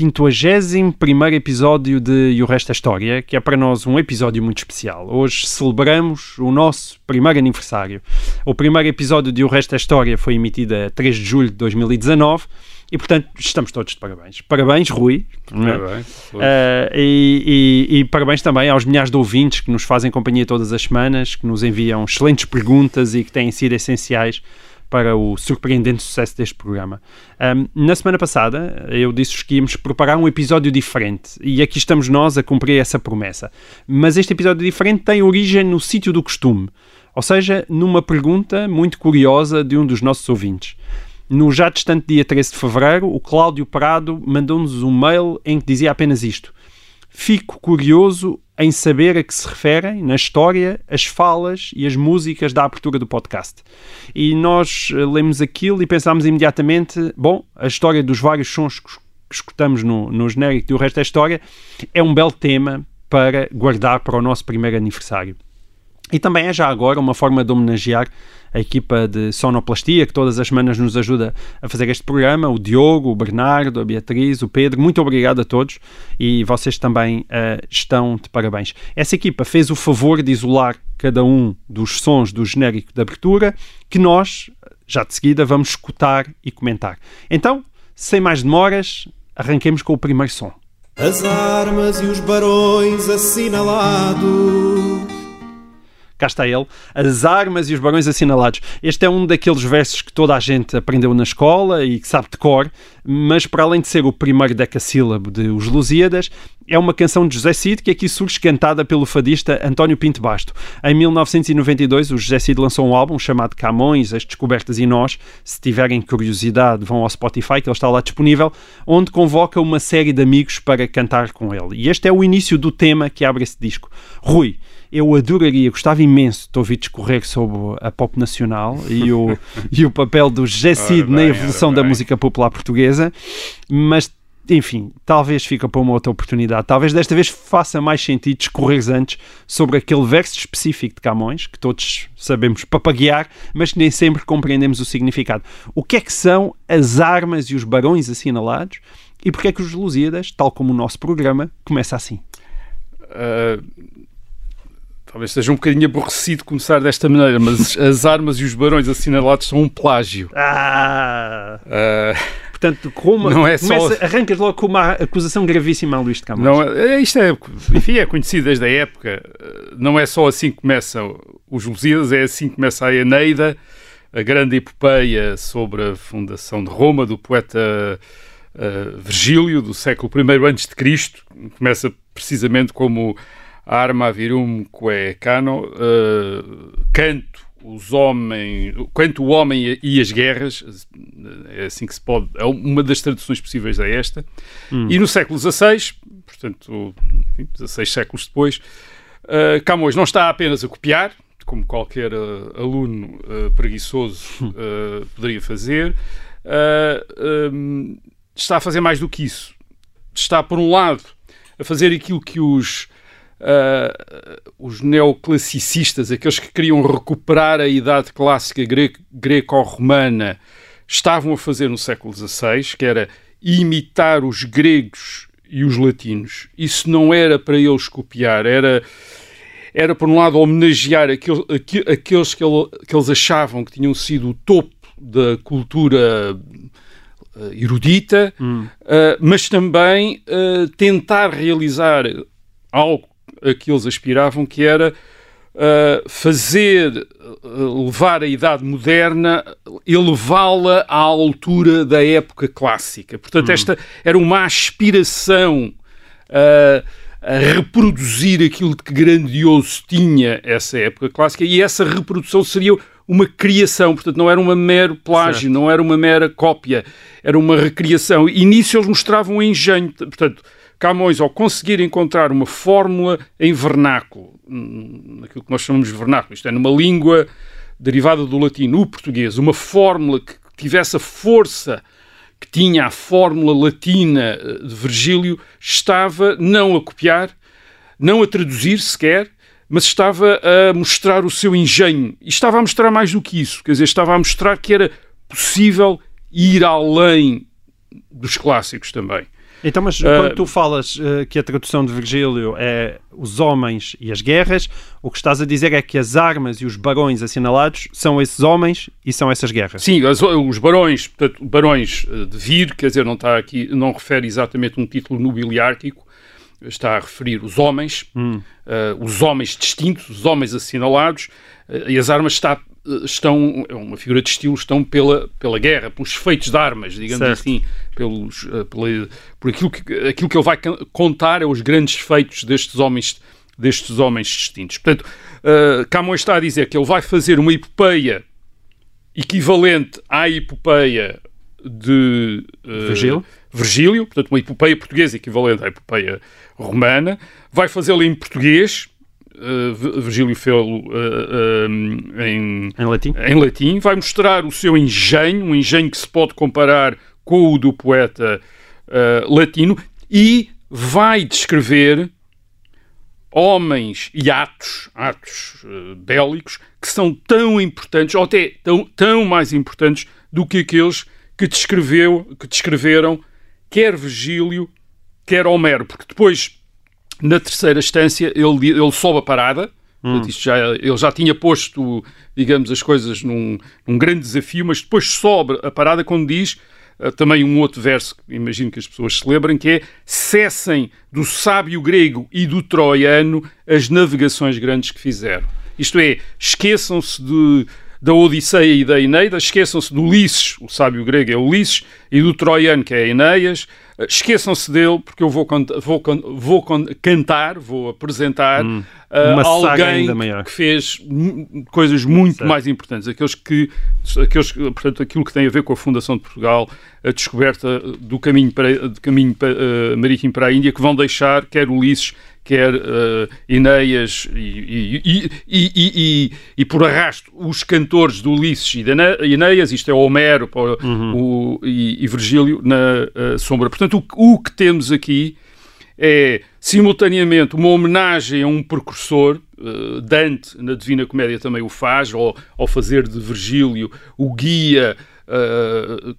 51 episódio de E o Resto é História, que é para nós um episódio muito especial. Hoje celebramos o nosso primeiro aniversário. O primeiro episódio de E o Resto é História foi emitido a 3 de julho de 2019 e, portanto, estamos todos de parabéns. Parabéns, Rui. Uh, e, e- e parabéns também aos milhares de ouvintes que nos fazem companhia todas as semanas, que nos enviam excelentes perguntas e que têm sido essenciais para o surpreendente sucesso deste programa. Um, na semana passada, eu disse-vos que íamos preparar um episódio diferente e aqui estamos nós a cumprir essa promessa. Mas este episódio diferente tem origem no sítio do costume, ou seja, numa pergunta muito curiosa de um dos nossos ouvintes. No já distante dia 13 de fevereiro, o Cláudio Prado mandou-nos um mail em que dizia apenas isto. Fico curioso em saber a que se referem, na história, as falas e as músicas da abertura do podcast. E nós eh, lemos aquilo e pensámos imediatamente: bom, a história dos vários sons que escutamos no, no genérico do resto da história é um belo tema para guardar para o nosso primeiro aniversário. E também é já agora uma forma de homenagear a equipa de sonoplastia que todas as semanas nos ajuda a fazer este programa, o Diogo, o Bernardo, a Beatriz, o Pedro. Muito obrigado a todos e vocês também eh, estão de parabéns. Essa equipa fez o favor de isolar cada um dos sons do genérico de abertura que nós, já de seguida, vamos escutar e comentar. Então, sem mais demoras, arranquemos com o primeiro som. As armas e os barões assinalados. Cá está ele, as armas e os barões assinalados. Este é um daqueles versos que toda a gente aprendeu na escola e que sabe de cor, mas para além de ser o primeiro decassílabo de Os Lusíadas, é uma canção de José Cid que aqui surge cantada pelo fadista António Pinto Basto. Em 1992, o José Cid lançou um álbum chamado Camões, As Descobertas e Nós. Se tiverem curiosidade, vão ao Spotify, que ele está lá disponível, onde convoca uma série de amigos para cantar com ele. E este é o início do tema que abre esse disco. Rui, eu adoraria, gostava imenso de ouvir discorrer sobre a pop nacional e o, e o papel do Ora na evolução da música popular portuguesa, mas enfim, talvez fica para uma outra oportunidade. Talvez desta vez faça mais sentido discorrer antes sobre aquele verso específico de Camões, que todos sabemos papaguear, mas que nem sempre compreendemos o significado. O que é que são as armas e os barões assinalados e porque é que os Lusíadas, tal como o nosso programa, começa assim? Uh, talvez seja um bocadinho aborrecido começar desta maneira, mas as armas e os barões assinalados são um plágio. Ah! Uh, Portanto, como Não é só- começa, arrancas logo com uma acusação gravíssima a Luís de Camões. não, é- isto é, enfim, é conhecido desde a época. Não é só assim que começam os Lusíadas, é assim que começa a Eneida, a grande epopeia sobre a fundação de Roma, do poeta uh, Virgílio, do século I antes de Cristo. Começa precisamente como arma virum quae cano, uh, canto os homens, quanto o homem e as guerras, é assim que se pode, é uma das traduções possíveis é esta. E no século XVI, portanto, enfim, 16 séculos depois, uh, Camões não está apenas a copiar, como qualquer uh, aluno uh, preguiçoso uh, poderia fazer, um, está a fazer mais do que isso. Está, por um lado, a fazer aquilo que os, uh, os neoclassicistas, aqueles que queriam recuperar a idade clássica gre- greco-romana, estavam a fazer no século XVI, que era imitar os gregos e os latinos. Isso não era para eles copiar, era era, por um lado, homenagear aquele, aque- aqueles que, ele- que eles achavam que tinham sido o topo da cultura eh, erudita, eh, mas também eh, tentar realizar algo a que eles aspiravam, que era eh, fazer, eh, levar a idade moderna, elevá-la à altura da época clássica. Portanto, esta era uma aspiração eh, a reproduzir aquilo de que grandioso tinha essa época clássica e essa reprodução seria uma criação, portanto não era uma mero plágio, não era uma mera cópia, era uma recriação. E nisso eles mostravam um engenho, portanto, Camões, ao conseguir encontrar uma fórmula em vernáculo, hum, naquilo que nós chamamos de vernáculo, isto é, numa língua derivada do latino, o português, uma fórmula que tivesse a força que tinha a fórmula latina eh, de Virgílio, estava não a copiar, não a traduzir sequer, mas estava a mostrar o seu engenho. E estava a mostrar mais do que isso, quer dizer, estava a mostrar que era possível ir além dos clássicos também. Então, mas quando tu falas uh, que a tradução de Virgílio é os homens e as guerras, o que estás a dizer é que as armas e os barões assinalados são esses homens e são essas guerras. Sim, as, os barões, portanto, barões eh, de vir, quer dizer, não está aqui, não refere exatamente um título nobiliárquico, está a referir os homens, hum. uh, os homens distintos, os homens assinalados, e as armas está estão, é uma figura de estilo, estão pela, pela guerra, pelos feitos de armas, digamos certo. assim, pelos, uh, pela, por aquilo que, aquilo que ele vai contar é os grandes feitos destes homens, destes homens distintos. Portanto, uh, Camões está a dizer que ele vai fazer uma epopeia equivalente à epopeia de uh, Virgílio. Virgílio, portanto, uma epopeia portuguesa equivalente à epopeia romana, vai fazê-la em português, uh, Virgílio Felo uh, uh, em, em, latim. em latim, vai mostrar o seu engenho, um engenho que se pode comparar com o do poeta latino, e vai descrever homens e atos, atos bélicos, que são tão importantes, ou até tão, tão mais importantes do que aqueles que, descreveu, que descreveram quer Virgílio, quer Homero, porque depois na terceira instância, ele, ele sobe a parada. Hum. Já, ele já tinha posto, digamos, as coisas num, num, grande desafio, mas depois sobe a parada quando diz uh, também um outro verso que imagino que as pessoas se lembrem, que é cessem do sábio grego e do troiano as navegações grandes que fizeram. Isto é, esqueçam-se de da Odisseia e da Eneida, esqueçam-se do Ulisses, o sábio grego é Ulisses, e do troiano, que é Enéas, esqueçam-se dele, porque eu vou, vou, vou cantar, vou apresentar hum, uh, alguém que fez coisas muito certo. mais importantes, aqueles que, aqueles, portanto, aquilo que tem a ver com a fundação de Portugal, a descoberta do caminho, para, do caminho para, uh, marítimo para a Índia, que vão deixar quer Ulisses, quer uh, Enéas e, e, e, e, por arrasto os cantores de Ulisses e de Enéas, isto é Homero uhum. o, e, Virgílio na uh, sombra. Portanto, o, o, que temos aqui é simultaneamente uma homenagem a um precursor, uh, Dante na Divina Comédia também o faz, ao, ao fazer de Virgílio o guia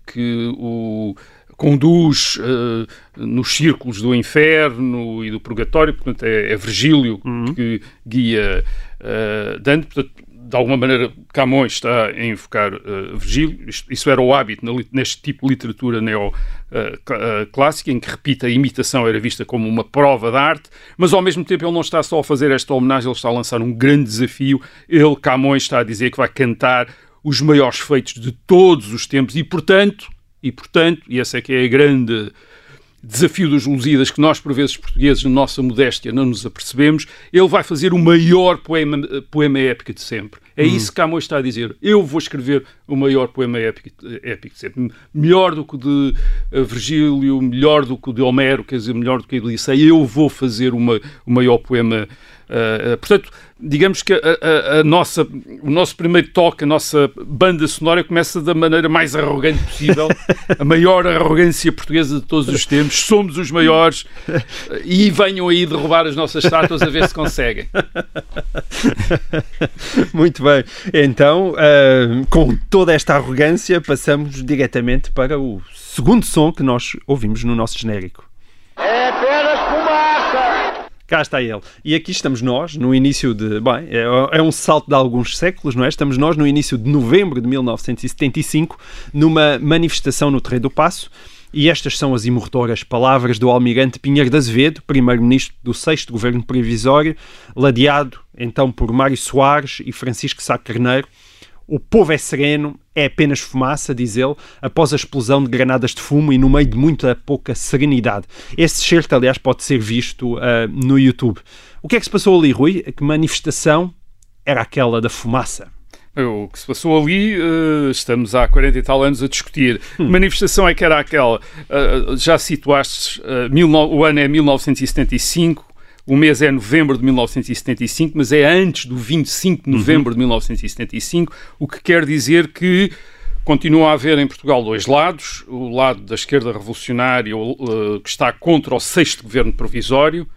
que o conduz uh, nos círculos do inferno e do purgatório, portanto é, é Virgílio uhum. que guia uh, Dante, portanto de alguma maneira Camões está a invocar uh, Virgílio, isso era o hábito neste tipo de literatura neoclássica, uh, em que, repita, a imitação era vista como uma prova de arte, mas ao mesmo tempo ele não está só a fazer esta homenagem, ele está a lançar um grande desafio, ele, Camões, está a dizer que vai cantar os maiores feitos de todos os tempos e, portanto, e, portanto, e esse é que é a grande desafio dos Lusíadas, que nós, por vezes, portugueses, na nossa modéstia, não nos apercebemos, ele vai fazer o maior poema, poema épico de sempre. É hum. isso que Camões está a dizer. Eu vou escrever o maior poema épico, épico de sempre. Melhor do que o de uh, Virgílio, melhor do que o de Homero, quer dizer, melhor do que o de Odisseia. Eu vou fazer uma, o maior poema Uh, portanto, digamos que a, a, a, nossa, o nosso primeiro toque, a nossa banda sonora começa da maneira mais arrogante possível, a maior arrogância portuguesa de todos os tempos. Somos os maiores e venham aí derrubar as nossas estátuas a ver se conseguem. Muito bem. Então, uh, com toda esta arrogância, passamos diretamente para o segundo som que nós ouvimos no nosso genérico. Cá está ele. E aqui estamos nós, no início de. Bem, é, é, um salto de alguns séculos, não é? Estamos nós no início de novembro de 1975, numa manifestação no Terreiro do Passo. E estas são as imortoras palavras do almirante Pinheiro de Azevedo, primeiro-ministro do sexto governo previsório, ladeado então por Mário Soares e Francisco Sá Carneiro, o povo é sereno, é apenas fumaça, diz ele, após a explosão de granadas de fumo e no meio de muita pouca serenidade. Esse certo, aliás, pode ser visto uh, no YouTube. O que é que se passou ali, Rui? Que manifestação era aquela da fumaça? O que se passou ali, uh, estamos há 40 e tal anos a discutir. Hum. Que manifestação é que era aquela? Uh, já situaste, o ano é 1975, o mês é novembro de 1975, mas é antes do 25 de uhum. novembro uhum. de 1975, o que quer dizer que continua a haver em Portugal dois lados: o lado da esquerda revolucionária, que está contra o sexto governo provisório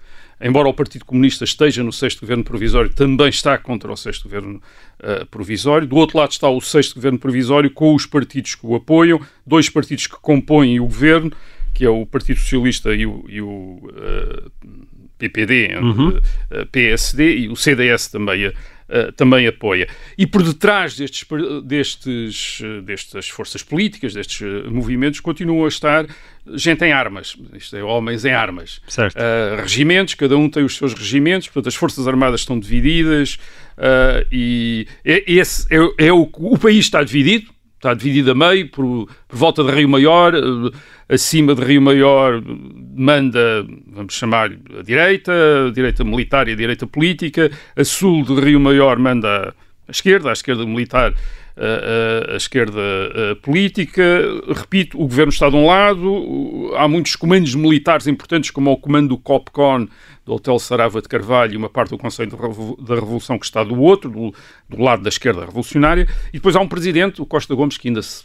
embora o Partido Comunista esteja no sexto governo provisório, também está contra o sexto governo uh, provisório. Do outro lado está o sexto governo provisório com os partidos que o apoiam, dois partidos que compõem o governo, que é o Partido Socialista e o, e o uh, PPD, uhum. uh, PSD, e o CDS também também apoia. E por detrás destes, destes, destas forças políticas, destes eh, movimentos, continuam a estar gente em armas, isto é, homens em armas. Uh, regimentos, cada um tem os seus regimentos, portanto as forças armadas estão divididas uh, e é, esse é, é o, o país está dividido, está dividido a meio, por, por volta de Rio Maior, acima de Rio Maior manda, vamos chamar a direita, a direita militar e a direita política, a sul de Rio Maior manda a esquerda, a esquerda militar a, a, esquerda a política. Repito, o governo está de um lado, há muitos comandos militares importantes, como o comando do COPCON, do Hotel Sarava de Carvalho e uma parte do Conselho da Revolução que está do outro, do, do lado da esquerda revolucionária, e depois há um presidente, o Costa Gomes, que ainda se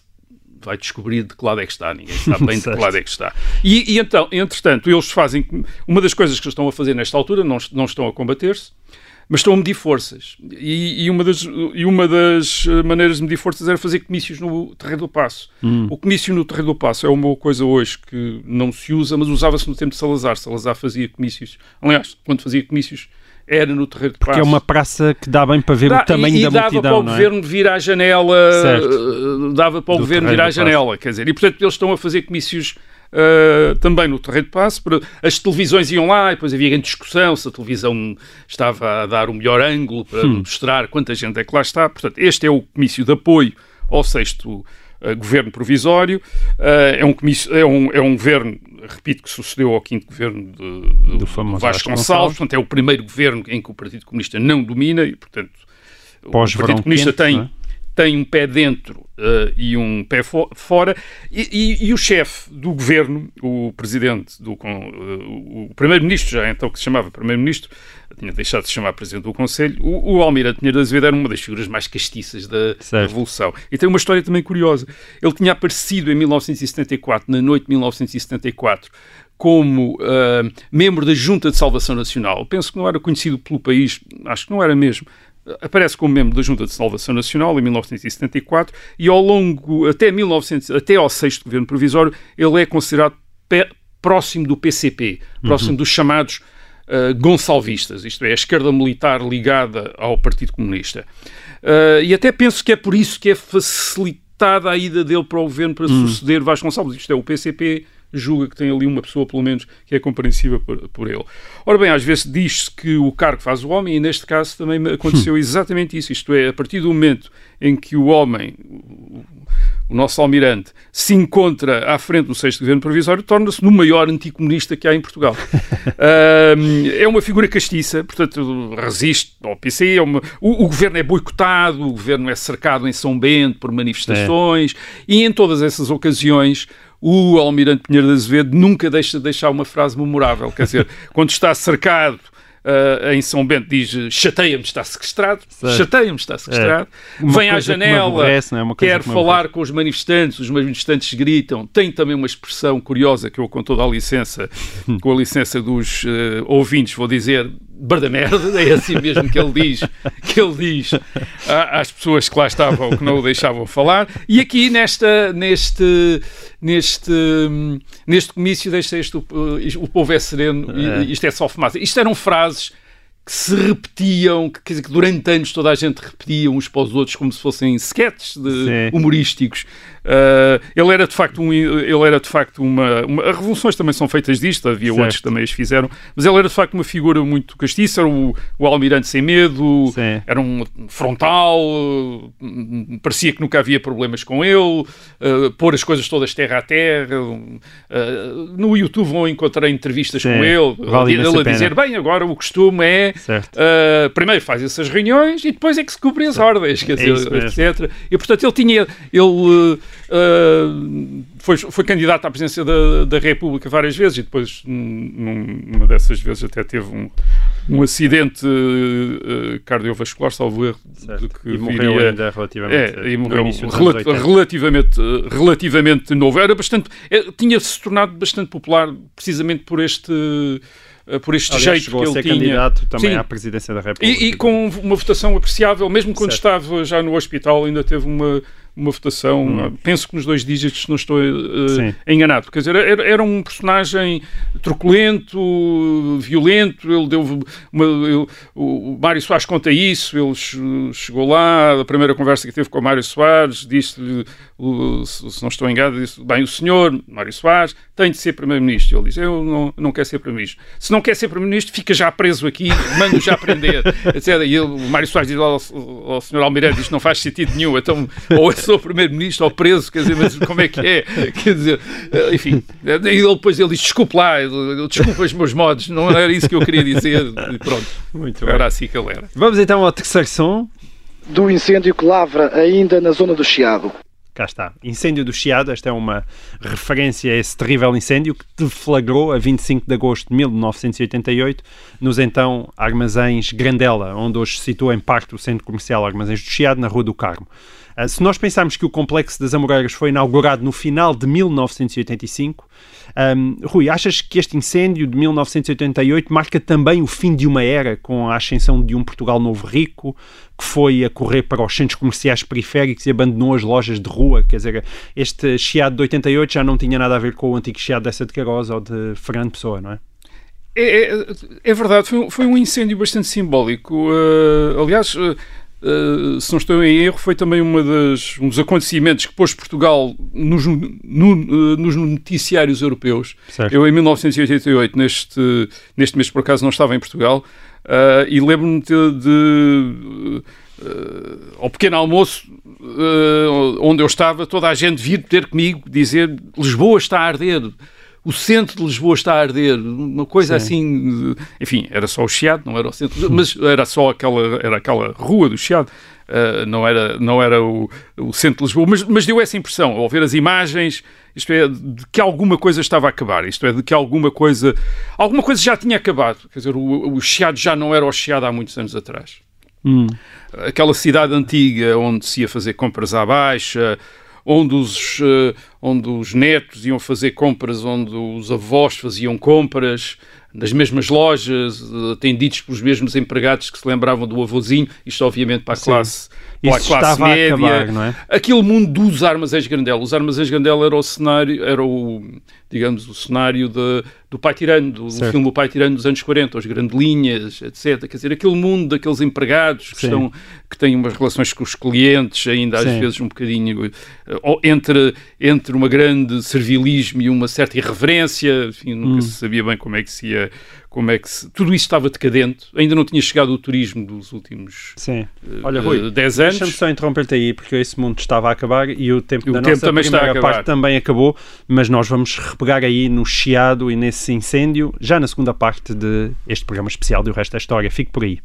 vai descobrir de que lado é que está, ninguém sabe bem de que lado é que está. E, e, então, entretanto, eles fazem. Uma das coisas que estão a fazer nesta altura, não, não estão a combater-se, mas estão a medir forças. E, e, uma das, e uma das maneiras de medir forças era fazer comícios no Terreiro do Passo. Hum. O comício no Terreiro do Passo é uma coisa hoje que não se usa, mas usava-se no tempo de Salazar. Salazar fazia comícios. Aliás, quando fazia comícios era no Terreiro de Passo. Porque é uma praça que dá bem para ver dá, o tamanho e, da dava multidão, para o é? governo vir à janela, certo. dava para o Do governo vir à janela, quer dizer, e portanto eles estão a fazer comícios Uh, também no terreno de passo. As televisões iam lá e depois havia grande discussão se a televisão estava a dar o melhor ângulo para hum. mostrar quanta gente é que lá está. Portanto, este é o comício de apoio ao sexto uh, governo provisório. Uh, é, um comício, é, um, é um governo, repito, que sucedeu ao quinto governo de, de do famoso Vasconcelos. Portanto, é o primeiro governo em que o Partido Comunista não domina e, portanto, o Partido Comunista quente, tem tem um pé dentro uh, e um pé fo fora, e, e, e o chefe do governo, o presidente, do, uh, o primeiro-ministro, já então que se chamava primeiro-ministro, tinha deixado de se chamar presidente do Conselho, o, o Almirante Pinheiro da Azevedo era uma das figuras mais castiças da certo. Revolução. E tem uma história também curiosa. Ele tinha aparecido em 1974, na noite de 1974, como uh, membro da Junta de Salvação Nacional. Penso que não era conhecido pelo país, acho que não era mesmo, aparece como membro da Junta de Salvação Nacional em 1974 e ao longo, até, 1900, até ao sexto governo provisório, ele é considerado próximo do PCP, próximo uhum. dos chamados uh, gonçalvistas, isto é, a esquerda militar ligada ao Partido Comunista. Uh, e até penso que é por isso que é facilitada a ida dele para o governo para uhum. suceder Vasconcelos. Isto é, o PCP julga que tem ali uma pessoa, pelo menos, que é compreensível por, por ele. Ora bem, às vezes diz-se que o cargo faz o homem, e neste caso também aconteceu exatamente isso. Isto é, a partir do momento em que o homem, o nosso almirante, se encontra à frente do sexto governo provisório, torna-se no maior anticomunista que há em Portugal. uh, é uma figura castiça, portanto, resiste ao PC. É uma, o, o, governo é boicotado, o governo é cercado em São Bento por manifestações, é. e em todas essas ocasiões o Almirante Pinheiro de Azevedo nunca deixa de deixar uma frase memorável, quer dizer, quando está cercado Uh, em São Bento diz chateia-me, está sequestrado, chateia-me, está sequestrado, é. vem à janela, aborrece, é? quer que falar com os manifestantes, os manifestantes gritam, tem também uma expressão curiosa que eu com toda a licença, com a licença dos uh, ouvintes, vou dizer, barda merda, é assim mesmo que ele diz, que ele diz às pessoas que lá estavam, que não o deixavam falar, e aqui nesta, neste, neste, neste comício deixa este, o, o povo é sereno, é. isto é só fumaça. Isto eram frases que se repetiam, que, dizer, que durante anos toda a gente repetia uns para os outros como se fossem sketches humorísticos. Uh, ele era de facto um, ele era de facto uma, uma, as revoluções também são feitas disto, havia certo. outros que também as fizeram, mas ele era de facto uma figura muito castiça, era o, o almirante sem medo, Sim. era um frontal, parecia que nunca havia problemas com ele, uh, pôr as coisas todas terra a terra. Uh, no YouTube vão encontrar entrevistas Sim. com ele, vale ele a dizer, bem, agora o costume é Certo. Uh, primeiro faz essas reuniões e depois é que se cumpre as ordens, quer É dizer, mesmo. etc. E portanto ele tinha, ele uh, foi, foi candidato à presidência da, da República várias vezes e depois num- numa dessas vezes até teve um, um acidente uh, cardiovascular, salvo erro, de que E morreu viria- ainda relativamente. é, e morreu início dos rela- anos 80. relativamente, relativamente novo. Era bastante, é, tinha-se tornado bastante popular precisamente por este, por este Aliás, jeito chegou que a ele ser tinha. candidato também Sim. à presidência da República. E, e com uma votação apreciável, mesmo quando Certo. estava já no hospital, ainda teve uma, uma votação, Hum. penso que nos dois dígitos, não estou eh, Sim. enganado. Quer dizer, era, era um personagem truculento, violento, ele deu uma, ele- o, Mário Soares conta isso, ele che- chegou lá, a primeira conversa que teve com o Mário Soares, disse-lhe, o- se não estou enganado, disse, bem, o senhor, Mário Soares, tem de ser Primeiro-Ministro. Ele disse, eu não, não quero ser Primeiro-Ministro. Se não quer ser Primeiro-Ministro, fica já preso aqui, mando já prender, etc. E ele, o Mário Soares diz ao, ao senhor Almirante, isto não faz sentido nenhum, então ou eu sou Primeiro-Ministro ou preso, quer dizer, mas como é que é? Quer dizer, eh, enfim, e ele depois ele diz, desculpe lá, desculpa os meus modos, não era isso que eu queria dizer, e pronto, Muito bem. era assim que ele era. Vamos então ao terceiro som. do incêndio que lavra ainda na zona do Chiado. Cá está. Incêndio do Chiado. Esta é uma referência a esse terrível incêndio que deflagrou a 25 de agosto de 1988 nos então armazéns Grandela, onde hoje se situa em parte o centro comercial Armazéns do Chiado, na Rua do Carmo. Ah, se nós pensarmos que o Complexo das Amoreiras foi inaugurado no final de 1985, ahm, Rui, achas que este incêndio de 1988 marca também o fim de uma era com a ascensão de um Portugal novo rico, que foi a correr para os centros comerciais periféricos e abandonou as lojas de rua? Quer dizer, este Chiado de 88 já não tinha nada a ver com o antigo Chiado dessa de Queiroz ou de Fernando Pessoa, não é? É, é- é verdade, foi, um- foi um incêndio bastante simbólico. Uh, aliás, uh, uh, se não estou em erro, foi também uma das, um dos acontecimentos que pôs Portugal nos, no- uh, nos noticiários europeus. Certo. Eu, em 1988, neste, neste mês, por acaso, não estava em Portugal, uh, e lembro-me de. de, uh, ao pequeno almoço, onde eu estava, toda a gente vir ter comigo dizer Lisboa está a arder, o centro de Lisboa está a arder, uma coisa Sim. assim, enfim, era só o Chiado, não era o centro, mas era só aquela, era aquela rua do Chiado, eh, não era, não era o, o centro de Lisboa, mas, mas deu essa impressão, ao ver as imagens, isto é, de que alguma coisa estava a acabar, isto é, de que alguma coisa, alguma coisa já tinha acabado, quer dizer, o, o Chiado já não era o Chiado há muitos anos atrás Hum. aquela cidade antiga onde se ia fazer compras à baixa, onde os, eh, onde os netos iam fazer compras, onde os avós faziam compras, nas mesmas lojas, atendidos pelos mesmos empregados que se lembravam do avôzinho, isto obviamente para a classe, para a classe estava a média. acabar, não é? Aquele mundo dos armazéns Grandela. Os armazéns Grandela era o cenário, era o, digamos, o cenário de, do Pai Tirano, do Certo. filme O Pai Tirano dos anos 40, as grandelinhas, etc. Quer dizer, aquele mundo daqueles empregados que, Sim. estão, que têm umas relações com os clientes, ainda às Sim. vezes um bocadinho eh, ou entre, entre uma grande servilismo e uma certa irreverência, enfim, nunca Hum. se sabia bem como é que se ia. Como é que se, tudo isso estava decadente, ainda não tinha chegado o turismo dos últimos Sim. eh, Olha, Rui, eh, 10 anos. Deixa-me só interromper-te aí, porque esse mundo estava a acabar e o tempo E o da tempo nossa também primeira parte também acabou, mas nós vamos repegar aí no chiado e nesse incêndio, já na segunda parte de este programa especial do Resto da História. Fique por aí.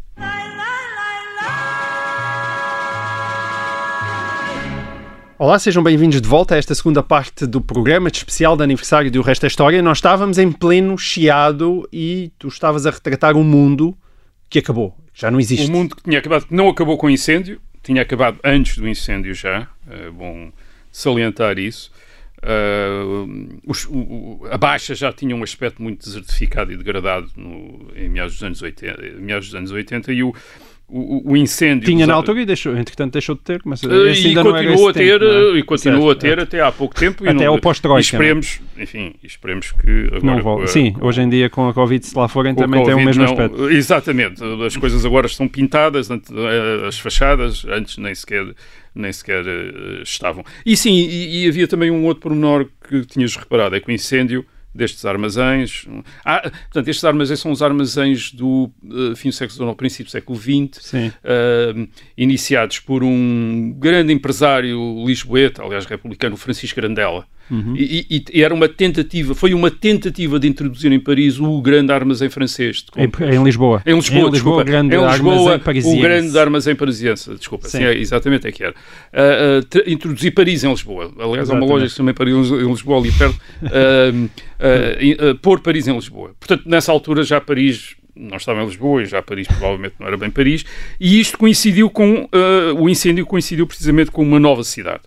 Olá, sejam bem-vindos de volta a esta segunda parte do programa de especial de aniversário do Resto da História. Nós estávamos em pleno chiado e tu estavas a retratar um mundo que acabou, já não existe. O mundo que tinha acabado, não acabou com o incêndio, tinha acabado antes do incêndio já, é bom salientar isso. Uh, os- o- a Baixa já tinha um aspecto muito desertificado e degradado no- em meados dos anos 80, em meados dos anos 80 e o, o, o incêndio... Tinha dos na altura e deixou, entretanto deixou de ter, mas Uh, e ainda não era continuou a ter, tempo, é? e continuou Certo, a ter até há pouco tempo. Até ao pós-Troika, e esperemos, enfim, esperemos que agora... Não volta. Sim, hoje em dia com a Covid, se lá forem, também tem o Covid, mesmo não- aspecto. Exatamente. As coisas agora estão pintadas, eh, as fachadas, antes nem sequer, nem sequer eh, estavam. E sim, e, e havia também um outro pormenor que tinhas reparado, é que o incêndio destes armazéns... Ah, portanto, estes armazéns são os armazéns do eh, fim do século XIX, princípio do século XX, Sim. eh, iniciados por um grande empresário lisboeta, aliás republicano, Francisco Grandela, Uhum. E, e, e, era uma tentativa, foi uma tentativa de introduzir em Paris o grande armazém francês. Em, em, Lisboa. Em Lisboa, em Lisboa, grande em Lisboa, o grande armazém parisiense. Desculpa, sim. Sim, é, exatamente é que era. Uh, uh, introduzir Paris em Lisboa. Aliás, há uma loja que se chama Paris em Lisboa ali perto. Uh, pôr Paris em Lisboa. Portanto, nessa altura já Paris não estava em Lisboa e já Paris provavelmente não era bem Paris, e isto coincidiu com, o incêndio coincidiu precisamente com uma nova cidade.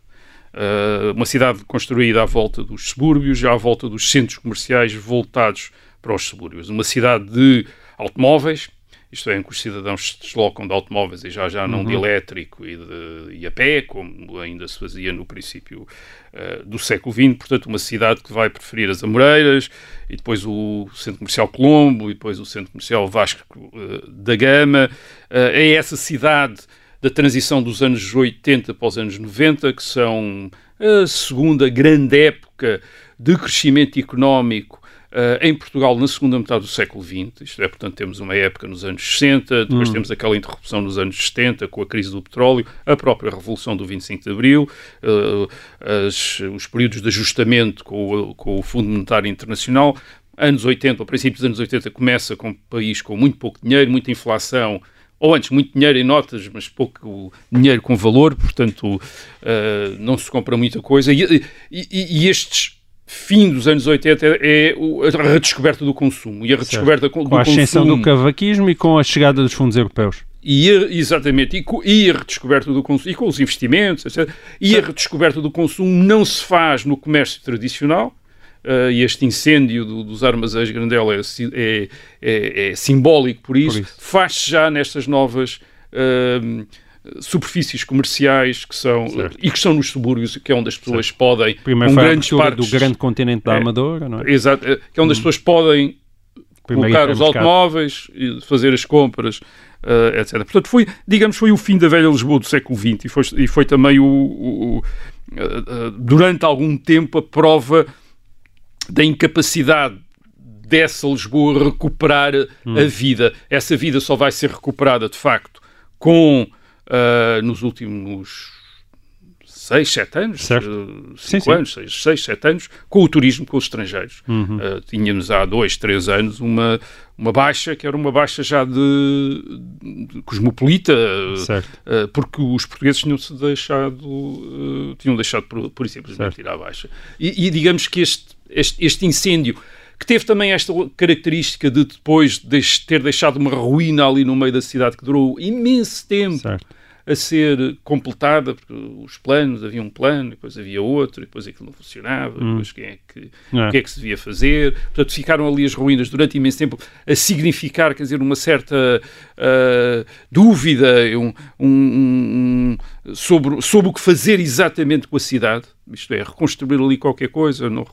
Uh, uma cidade construída à volta dos subúrbios, à volta dos centros comerciais voltados para os subúrbios. Uma cidade de automóveis, isto é, em que os cidadãos se deslocam de automóveis e já já não uhum. de elétrico e, de, e a pé, como ainda se fazia no princípio uh, do século XX. Portanto, uma cidade que vai preferir as Amoreiras e depois o Centro Comercial Colombo e depois o Centro Comercial Vasco uh, da Gama. Uh, é essa cidade da transição dos anos 80 para os anos 90, que são a segunda grande época de crescimento económico Uh, em Portugal na segunda metade do século XX, isto é, portanto, temos uma época nos anos 60, depois hum. temos aquela interrupção nos anos 70 com a crise do petróleo, a própria Revolução do 25 de Abril, uh, as, os períodos de ajustamento com o, com o Fundo Monetário Internacional. Anos 80, ao princípio dos anos 80, começa com um país com muito pouco dinheiro, muita inflação, ou antes, muito dinheiro em notas, mas pouco dinheiro com valor, portanto, uh, não se compra muita coisa. E, e, e estes fim dos anos 80 é a redescoberta do consumo. E a redescoberta certo. do com a ascensão consumo... do cavaquismo e com a chegada dos fundos europeus. E a, exatamente, e, e, a redescoberta do consumo, e com os investimentos, etc. E certo. a redescoberta do consumo não se faz no comércio tradicional, uh, e este incêndio do, dos armazéns Grandela é, é, é, é simbólico por isso, isso. faz-se já nestas novas... Uh, superfícies comerciais que são certo. e que são nos subúrbios, que é onde as pessoas certo. podem Primeiro com grandes do grande continente da é, Amadora, não é? Exato, é, que é onde hum. as pessoas podem Primeiro colocar os automóveis e fazer as compras, uh, etc. Portanto, foi, digamos, foi o fim da velha Lisboa do século XX e foi, e foi também o, o, o durante algum tempo a prova da incapacidade dessa Lisboa recuperar hum. a vida. Essa vida só vai ser recuperada, de facto, com uh, nos últimos 6, 7 anos, 5 uh, anos, 6, 7 anos, com o turismo com os estrangeiros. Uhum. Uh, tínhamos há 2, 3 anos uma, uma baixa que era uma baixa já de, de cosmopolita, uh, porque os portugueses tinham-se deixado, uh, tinham deixado por, por simplesmente ir à baixa. E, e digamos que este, este, este incêndio que teve também esta característica de depois de ter deixado uma ruína ali no meio da cidade que durou imenso tempo. Certo a ser completada, porque os planos, havia um plano, depois havia outro, depois aquilo não funcionava, hum. depois quem é que, é. o que é que se devia fazer. Portanto, ficaram ali as ruínas durante imenso tempo a significar, quer dizer, uma certa uh, dúvida um, um, um, sobre, sobre o que fazer exatamente com a cidade. Isto é, reconstruir ali qualquer coisa, não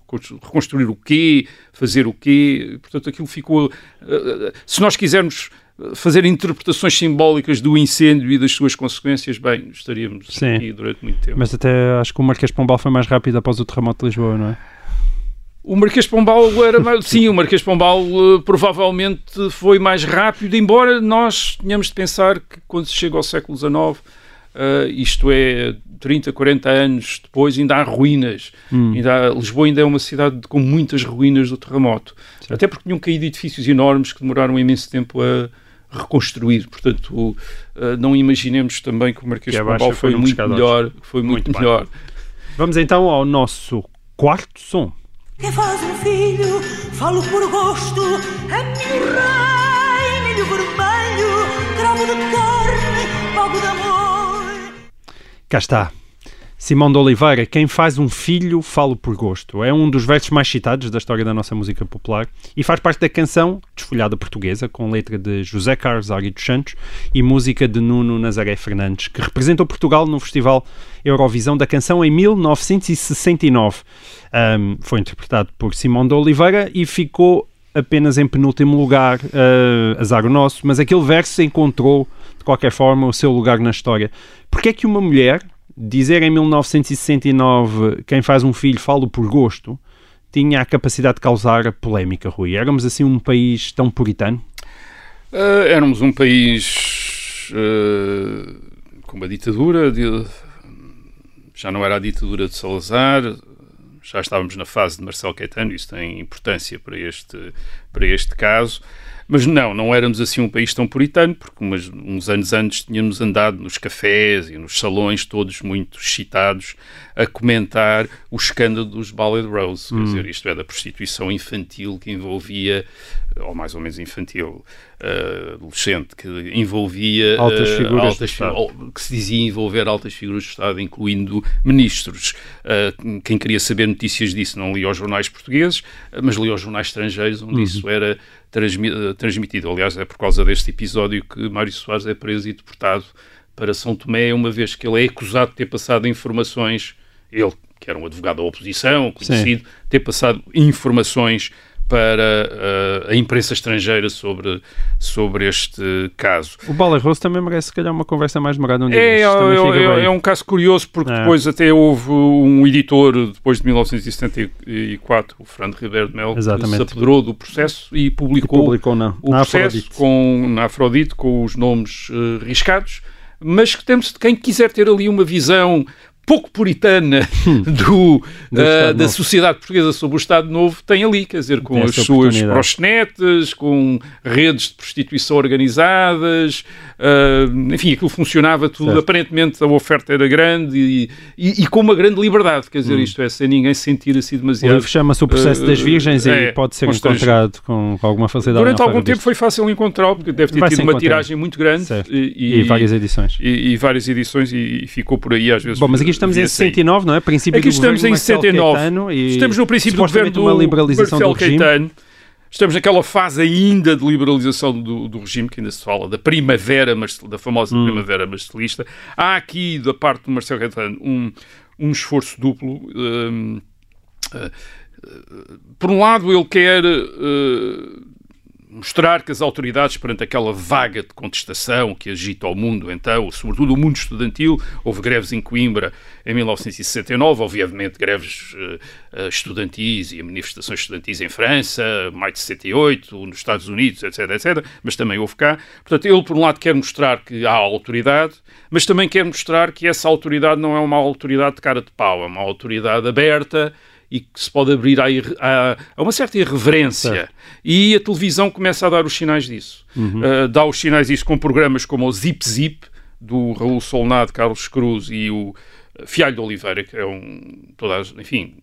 reconstruir o quê, fazer o quê. Portanto, aquilo ficou. Uh, se nós quisermos fazer interpretações simbólicas do incêndio e das suas consequências, bem, estaríamos Sim. aqui durante muito tempo. Mas até acho que o Marquês Pombal foi mais rápido após o terremoto de Lisboa, não é? O Marquês Pombal era mais... Sim, o Marquês Pombal uh, provavelmente foi mais rápido, embora nós tenhamos de pensar que quando se chega ao século XIX, uh, isto é 30, 40 anos depois, ainda há ruínas. Hum. Ainda há... Lisboa ainda é uma cidade com muitas ruínas do terremoto. Até porque tinham caído edifícios enormes que demoraram imenso tempo a reconstruir. Portanto, uh, não imaginemos também que o Marquês que de Pombal foi, foi muito melhor. Foi muito, muito melhor. Vamos então ao nosso quarto som. Que faz um filho, falo por gosto, é milho rei, milho vermelho, cravo de carne, pago de amor. Cá está. Simão de Oliveira, quem faz um filho, falo por gosto. É um dos versos mais citados da história da nossa música popular e faz parte da canção Desfolhada Portuguesa, com letra de José Carlos Ari dos Santos e música de Nuno Nazaré Fernandes, que representou Portugal no Festival Eurovisão da Canção em 1969. Um, foi interpretado por Simão de Oliveira e ficou apenas em penúltimo lugar, uh, azar o nosso, mas aquele verso encontrou, de qualquer forma, o seu lugar na história. Porque é que uma mulher dizer em 1969 quem faz um filho falo por gosto tinha a capacidade de causar polémica, Rui. Éramos assim um país tão puritano? Uh, éramos um país uh, com uma ditadura, de, já não era a ditadura de Salazar, já estávamos na fase de Marcelo Caetano, isso tem importância para este, para este caso. Mas não, não éramos assim um país tão puritano, porque umas, uns anos antes tínhamos andado nos cafés e nos salões, todos muito excitados, a comentar o escândalo dos Ballad Rose, hum. quer dizer, isto é, da prostituição infantil que envolvia, ou mais ou menos infantil, uh, adolescente, que envolvia altas uh, figuras altas, que se dizia envolver altas figuras do Estado, incluindo ministros. Uh, quem queria saber notícias disso não lia os jornais portugueses, mas lia os jornais estrangeiros, onde uhum. isso era transmitido. Aliás, é por causa deste episódio que Mário Soares é preso e deportado para São Tomé, uma vez que ele é acusado de ter passado informações, ele, que era um advogado da oposição, conhecido, Sim. ter passado informações para uh, a imprensa estrangeira sobre, sobre este caso. O Bala Rose também merece, se calhar, uma conversa mais demorada um dia. É, é, é, é, um caso curioso, porque é. depois até houve um editor, depois de 1974, o Fernando Ribeiro de Mel, Exatamente. que se apoderou do processo e publicou, e publicou na, o na processo Afrodite. Com, na Afrodite com os nomes uh, riscados mas que temos de quem quiser ter ali uma visão pouco puritana hum. do, uh, da sociedade portuguesa sobre o Estado Novo tem ali, quer dizer, com as suas proxenetas, com redes de prostituição organizadas, uh, enfim, aquilo funcionava tudo, certo. aparentemente a oferta era grande e, e, e, com uma grande liberdade, quer dizer, hum. isto é, sem ninguém se sentir assim demasiado... O livro chama-se O Processo uh, das Virgens é, e pode ser encontrado com, com, alguma facilidade. Durante algum tempo foi fácil encontrá-lo, porque deve ter Vai tido uma tiragem muito grande. E, e, várias edições. E, várias edições e, ficou por aí às vezes... Bom, mas aqui estamos em 69, não é? Princípio Aqui estamos em 69. estamos no princípio do governo do uma liberalização do Caetano. Estamos naquela fase ainda de liberalização do, do, regime, que ainda se fala da primavera, da famosa hum. primavera marcelista. Há aqui, da parte do Marcelo Caetano, um, um esforço duplo. Um, uh, uh, por um lado, ele quer uh, mostrar que as autoridades, perante aquela vaga de contestação que agita o mundo, então, sobretudo o mundo estudantil, houve greves em Coimbra em 1969, obviamente greves uh, estudantis e manifestações estudantis em França, maio de 68, nos Estados Unidos, etc, etc, mas também houve cá. Portanto, ele, por um lado, quer mostrar que há autoridade, mas também quer mostrar que essa autoridade não é uma autoridade de cara de pau, é uma autoridade aberta, e que se pode abrir a, a, a uma certa irreverência. Certo. E a televisão começa a dar os sinais disso. Uhum. Uh, dá os sinais disso com programas como o Zip Zip, do Raul Solnado, Carlos Cruz e o Fialho de Oliveira, que é um. Todas, enfim,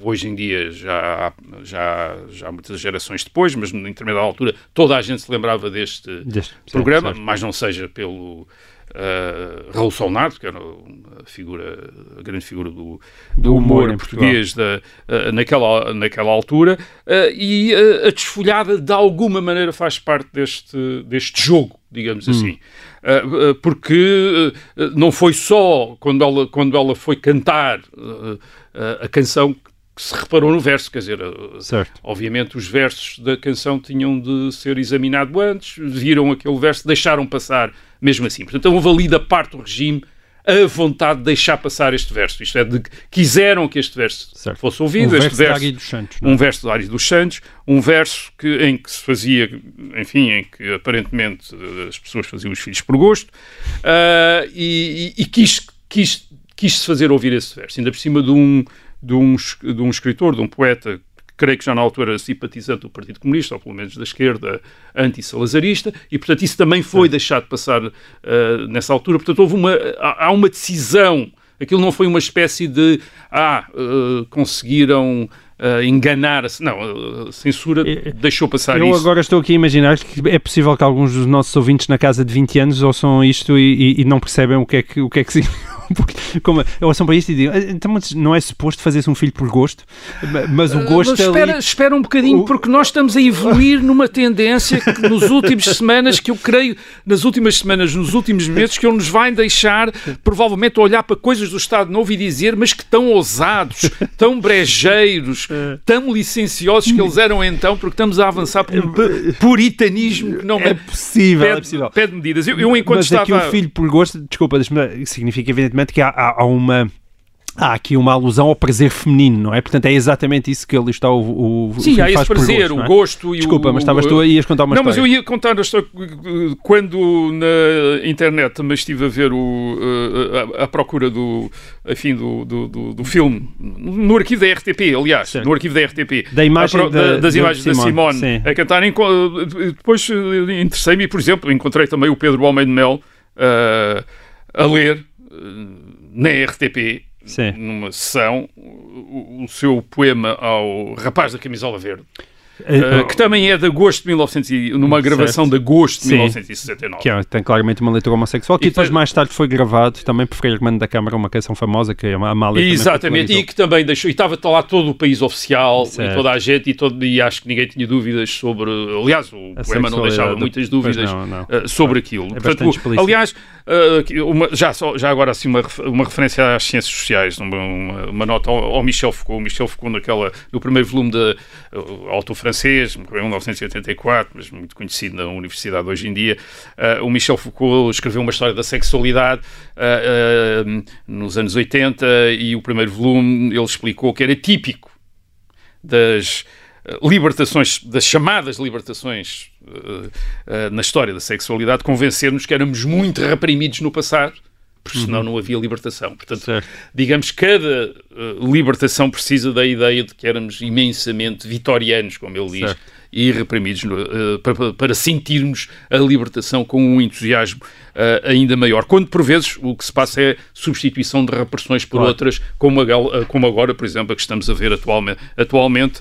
hoje em dia já há, já, já há muitas gerações depois, mas em determinada altura toda a gente se lembrava deste, deste programa, certo. mas não seja pelo uh, Raul Solnado, que era a, figura, a grande figura do, do humor, humor português da, uh, naquela, naquela altura, uh, e a desfolhada de alguma maneira faz parte deste, deste jogo, digamos hum. assim. porque não foi só quando ela, quando ela foi cantar a canção que se reparou no verso, quer dizer, certo. obviamente os versos da canção tinham de ser examinados antes, viram aquele verso, deixaram passar mesmo assim. Portanto, houve ali da parte do regime a vontade de deixar passar este verso. Isto é, de que quiseram que este verso certo. fosse ouvido. Um este verso, verso dos Santos, um verso de Ari dos Santos, um verso que, em que se fazia, enfim, em que aparentemente as pessoas faziam os filhos por gosto, uh, e, e, e quis, quis, quis-se fazer ouvir esse verso, ainda por cima de um, de um, de um escritor, de um poeta creio que já na altura era simpatizante do Partido Comunista, ou pelo menos da esquerda anti-salazarista, e portanto isso também foi deixado passar uh, nessa altura. Portanto, houve uma, há uma decisão, aquilo não foi uma espécie de, ah, uh, conseguiram uh, enganar-se. Não, a censura deixou passar eu isso. Eu agora estou aqui a imaginar que é possível que alguns dos nossos ouvintes na casa de 20 anos ouçam isto e, e, e não percebem o que é que, o que, é que Porque, como, ouçam para isto e digam, ah, então não é suposto fazer-se um filho por gosto, mas o gosto uh, mas espera, ali... espera um bocadinho, porque nós estamos a evoluir numa tendência que nos últimos semanas, que eu creio, nas últimas semanas, nos últimos meses, que ele nos vai deixar, provavelmente, olhar para coisas do Estado Novo e dizer, mas que tão ousados, tão brejeiros, tão licenciosos que eles eram então, porque estamos a avançar por um puritanismo que não é possível. Pede, é possível. pede medidas. Eu, eu enquanto Mas estava. Aqui o filho por gosto, desculpa, significa evidentemente que há, há, há uma há aqui uma alusão ao prazer feminino, não é? Portanto, é exatamente isso que ali está o, o Sim, há esse prazer, gosto, não o é? gosto e Desculpa, o... mas estavas tu aí ias contar uma Não, mas história. eu ia contar a história quando na internet também estive a ver o, eh, a, a procura do, enfim, do, do, do, do filme, no arquivo da RTP, aliás, Certo. no arquivo da RTP. Da imagem pro- da- das imagens da Simone, Simone sim. a cantarem. Depois eh, interessei-me por exemplo, encontrei também o Pedro Homem de Mel eh, a ler na RTP Sim. numa sessão o, o seu poema ao rapaz da camisola verde, uh, que também é de agosto de 1900, e- numa gravação de agosto de Sim. 1969. que é, tem claramente uma leitura homossexual, que E depois mais tarde foi gravado também por Freire Armando da Câmara, uma canção famosa que é a Amália Exatamente, e que também deixou, e estava lá todo o país oficial, Certo. e toda a gente, e, todo, e acho que ninguém tinha dúvidas sobre. Aliás, o A poema não deixava muitas dúvidas não, não. uh, sobre aquilo. É Portanto, aliás, uma- já, já agora assim uma, uma referência às ciências sociais, uma, uma, uma nota ao, ao Michel Foucault. O Michel Foucault, naquela, no primeiro volume de uh, autor francês, morreu em 1984, mas muito conhecido na universidade hoje em dia, uh, o Michel Foucault escreveu uma história da sexualidade uh, nos anos 80 e o primeiro volume ele explicou que era típico das libertações, das chamadas libertações na história da sexualidade, convencer-nos que éramos muito reprimidos no passado, porque senão não havia libertação. Portanto, Certo. digamos, cada eh, libertação precisa da ideia de que éramos imensamente vitorianos, como ele diz, Certo. e reprimidos no- eh, para, para sentirmos a libertação com um entusiasmo eh, ainda maior. Quando, por vezes, o que se passa é substituição de repressões por Claro. outras, como, a como agora, por exemplo, a que estamos a ver atualmente, atualmente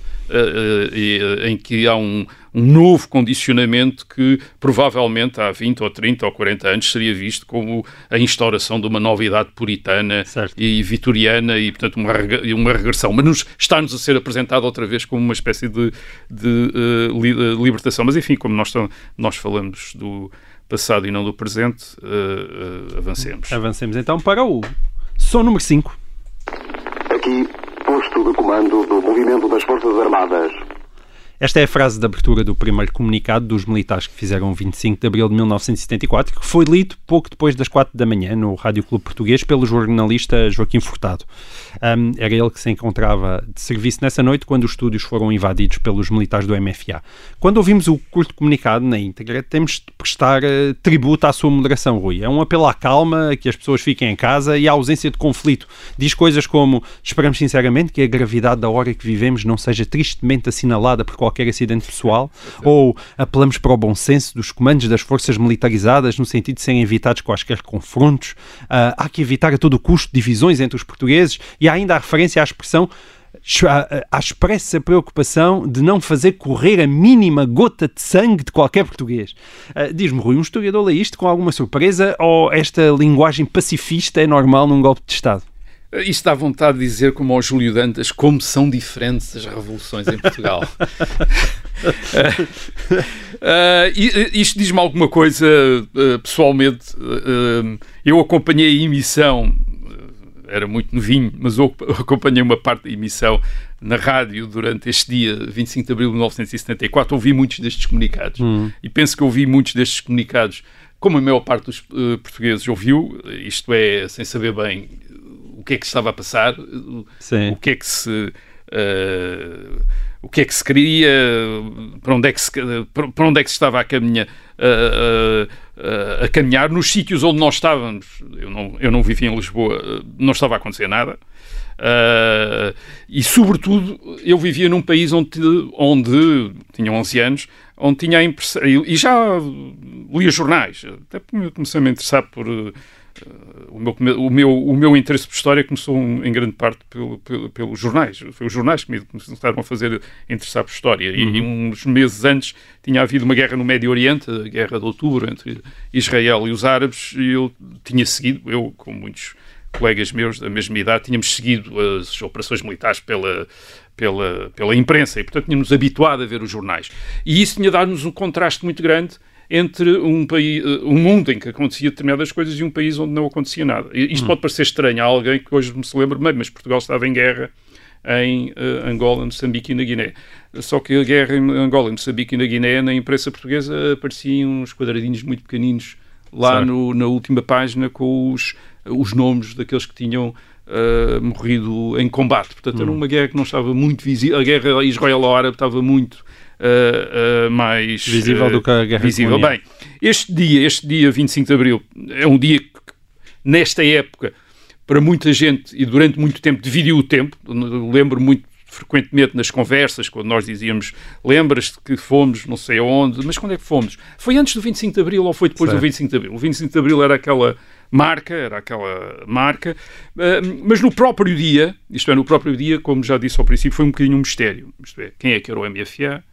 em que há um, um novo condicionamento que provavelmente há 20 ou 30 ou 40 anos seria visto como a instauração de uma nova idade puritana Certo. e vitoriana e, portanto, uma, uma regressão. Mas nos, está-nos a ser apresentado outra vez como uma espécie de, de, eh, li- eh, libertação. Mas, enfim, como nós, nós falamos do passado e não do presente, eh, avancemos. Avancemos então para o som número 5. Aqui, posto de comando do movimento das Forças Armadas. Esta é a frase de abertura do primeiro comunicado dos militares que fizeram 25 de abril de 1974, que foi lido pouco depois das 4 da manhã no Rádio Clube Português pelo jornalista Joaquim Furtado. Um, era ele que se encontrava de serviço nessa noite quando os estúdios foram invadidos pelos militares do MFA. Quando ouvimos o curto comunicado na íntegra, temos de prestar eh, tributo à sua moderação, Rui. É um apelo à calma, que as pessoas fiquem em casa e à ausência de conflito. Diz coisas como: esperamos sinceramente que a gravidade da hora que vivemos não seja tristemente assinalada por qualquer acidente pessoal, ou apelamos para o bom senso dos comandos das forças militarizadas no sentido de serem evitados quaisquer confrontos. Ah, há que evitar a todo custo divisões entre os portugueses e há ainda a referência à expressão à, expressa preocupação de não fazer correr a mínima gota de sangue de qualquer português. Ah, Diz-me, Rui, um historiador lê isto com alguma surpresa ou esta linguagem pacifista é normal num golpe de Estado? Isto dá vontade de dizer, como ao Júlio Dantas, como são diferentes as revoluções em Portugal. Eh, i- isto diz-me alguma coisa, eh, pessoalmente. eu acompanhei a emissão, era muito novinho, mas eu acompanhei uma parte da emissão na rádio durante este dia, 25 de abril de 1974. Ouvi muitos destes comunicados. E penso que ouvi muitos destes comunicados, como a maior parte dos eh, portugueses ouviu, isto é, sem saber bem que é que estava a passar, Sim. o que é que se eh, o que é que se queria, para onde é que se, para onde é que se estava a caminhar, a, a- a caminhar nos sítios onde nós estávamos. Eu não, eu não vivia em Lisboa, não estava a acontecer nada. Eh, e, sobretudo, eu vivia num país onde, onde tinha 11 anos, onde tinha a impressão, e já lia jornais, até comecei a me interessar por, o meu, o, meu, o meu interesse por história começou em grande parte pelo, pelo- pelos jornais. Foi os jornais que me começaram a fazer interessar por história. E, e uns meses antes tinha havido uma guerra no Médio Oriente, a Guerra de Outubro, entre Israel e os árabes, e eu tinha seguido, eu, como muitos colegas meus da mesma idade, tínhamos seguido as operações militares pela, pela, pela imprensa e, portanto, tínhamos habituado a ver os jornais. E isso tinha dado-nos um contraste muito grande entre um, país, um mundo em que acontecia determinadas coisas e um país onde não acontecia nada. Isto pode parecer estranho a alguém que hoje me se lembra bem, mas Portugal estava em guerra em eh, Angola, Moçambique e na Guiné. Só que a guerra em Angola, Moçambique e na Guiné, na imprensa portuguesa, apareciam uns quadradinhos muito pequeninos lá no- na última página com os, os nomes daqueles que tinham uh, morrido em combate. Portanto, era uma guerra que não estava muito visível. A guerra israelo-árabe estava muito uh, uh, mais visível do que a guerra visível. Bem, este dia, este dia 25 de Abril, é um dia que, nesta época, para muita gente e durante muito tempo, dividiu o tempo. Lembro muito frequentemente nas conversas, quando nós dizíamos lembras-te que fomos não sei aonde, mas quando é que fomos? Foi antes do 25 de Abril ou foi depois Certo. do 25 de Abril? O 25 de Abril era aquela marca, era aquela marca, eh, mas no próprio dia, isto é, no próprio dia, como já disse ao princípio, foi um bocadinho um mistério. Isto é, quem é que era o MFA?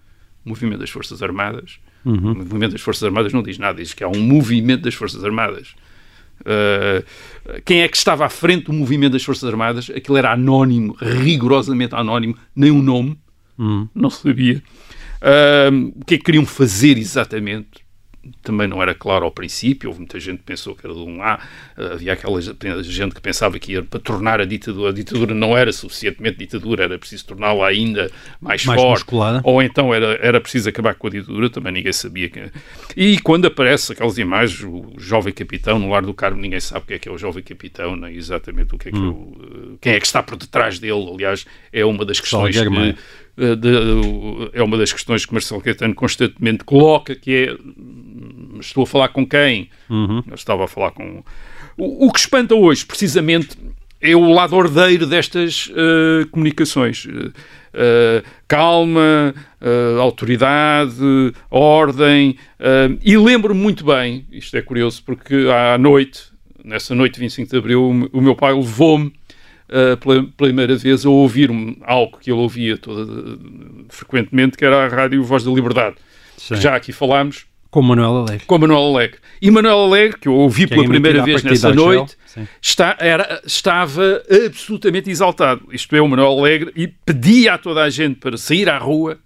Movimento das Forças Armadas. O Movimento das Forças Armadas não diz nada, diz que há um movimento das Forças Armadas. Uh, quem é que estava à frente do movimento das Forças Armadas? Aquilo era anónimo, rigorosamente anónimo, nem um nome, não sabia. Uh, o que é que queriam fazer exatamente? Também não era claro ao princípio, houve muita gente que pensou que era de um A, havia aquela gente que pensava que ia para tornar a ditadura, a ditadura não era suficientemente ditadura, era preciso torná-la ainda mais, Mais forte, musculada. ou então era, era preciso acabar com a ditadura, também ninguém sabia. Que... E quando aparece aquelas imagens, o jovem capitão no lar do Carmo, ninguém sabe o que é que é o jovem capitão, nem exatamente o que é que é o- quem é que está por detrás dele, aliás, é uma das questões que, Eh, de- é uma das questões que Marcelo Caetano constantemente coloca, que é hum, estou a falar com quem? Eu estava a falar com... O, o que espanta hoje, precisamente, é o lado ordeiro destas eh, comunicações. Eh, calma, eh, autoridade, ordem. e lembro-me muito bem, isto é curioso, porque à noite, nessa noite de 25 de Abril, o meu pai levou-me uh, pela primeira vez a ouvir um- algo que ele ouvia toda, frequentemente, que era a Rádio Voz da Liberdade. Sim. Já aqui falámos Com Manuel Alegre. com Manuel Alegre. E Manuel Alegre, que eu ouvi Que é pela primeira vez nessa noite, está, era, estava absolutamente exaltado. Isto é, o Manuel Alegre, e pedia a toda a gente para sair à rua,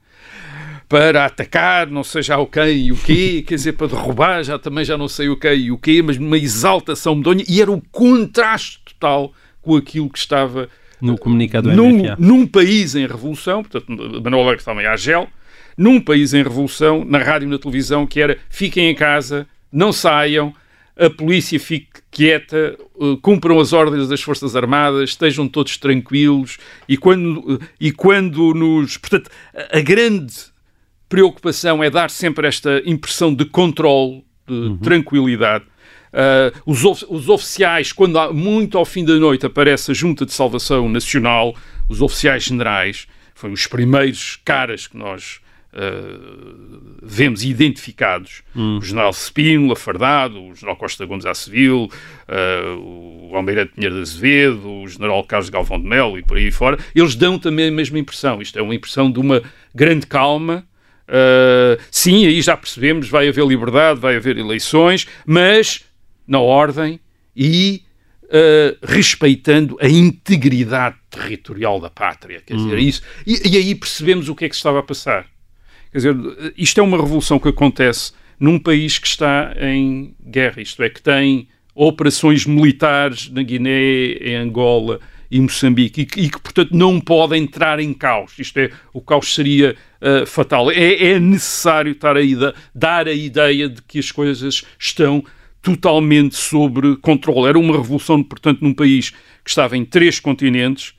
para atacar, não sei já o quem e o quê, quer dizer, para derrubar, já também já não sei o quê e o quê, mas numa exaltação medonha, e era o contraste total com aquilo que estava No comunicado do num, MFA. num país em revolução, portanto, Manuel Alegre também à gel, num país em revolução, na rádio e na televisão, que era fiquem em casa, não saiam, a polícia fique quieta, eh, cumpram as ordens das Forças Armadas, estejam todos tranquilos e quando, eh, e quando nos. Portanto, a, a grande preocupação é dar sempre esta impressão de controle, de tranquilidade. Ah, os, of- os oficiais, quando há, muito ao fim da noite aparece a Junta de Salvação Nacional, os oficiais generais, foram os primeiros caras que nós ah, vemos identificados. O general Spínola, Fardado, o general Costa Gomes Acevil, ah, o Almeirante Pinheiro de Azevedo, o general Carlos Galvão de Melo e por aí fora, eles dão também a mesma impressão. Isto é uma impressão de uma grande calma, Uh, sim, aí já percebemos, vai haver liberdade, vai haver eleições, mas na ordem e uh, respeitando a integridade territorial da pátria. Quer dizer, isso. E, e aí percebemos o que é que se estava a passar. Quer dizer, isto é uma revolução que acontece num país que está em guerra, isto é, que tem operações militares na Guiné, em Angola e Moçambique, e que, e que, portanto, não pode entrar em caos. Isto é, o caos seria uh, fatal. É, é necessário a ida- dar a ideia de que as coisas estão totalmente sob controle. Era uma revolução, portanto, num país que estava em três continentes,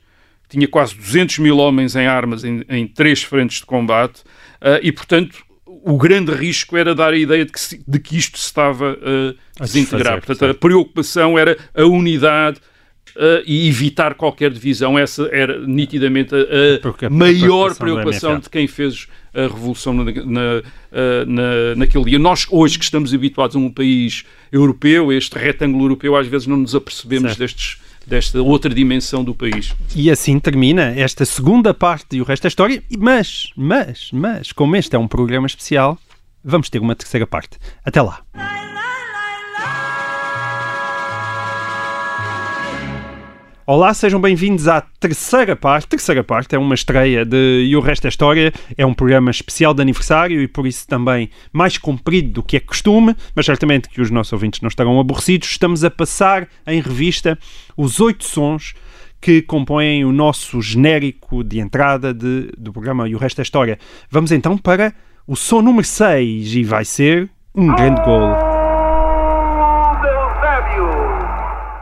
tinha quase 200 mil homens em armas em, em três frentes de combate uh, e, portanto, o grande risco era dar a ideia de que, se- de que isto se estava a A desintegrar. desfazer, Portanto, a preocupação era a unidade uh, e evitar qualquer divisão. Essa era nitidamente a, a a maior preocupação de quem fez a revolução na, na, na- naquele dia. Nós, hoje, que estamos habituados a um país europeu, este retângulo europeu, às vezes não nos apercebemos Certo. destes, desta outra dimensão do país. E assim termina esta segunda parte e o resto da história. Mas, mas, mas, como este é um programa especial, vamos ter uma terceira parte. Até lá. Olá, sejam bem-vindos à terceira parte. Terceira parte é uma estreia de E o Resto é História. É um programa especial de aniversário e por isso também mais comprido do que é costume, mas certamente que os nossos ouvintes não estarão aborrecidos. Estamos a passar em revista os oito sons que compõem o nosso genérico de entrada de- do programa E o Resto é História. Vamos então para o som número 6 e vai ser um grande golo.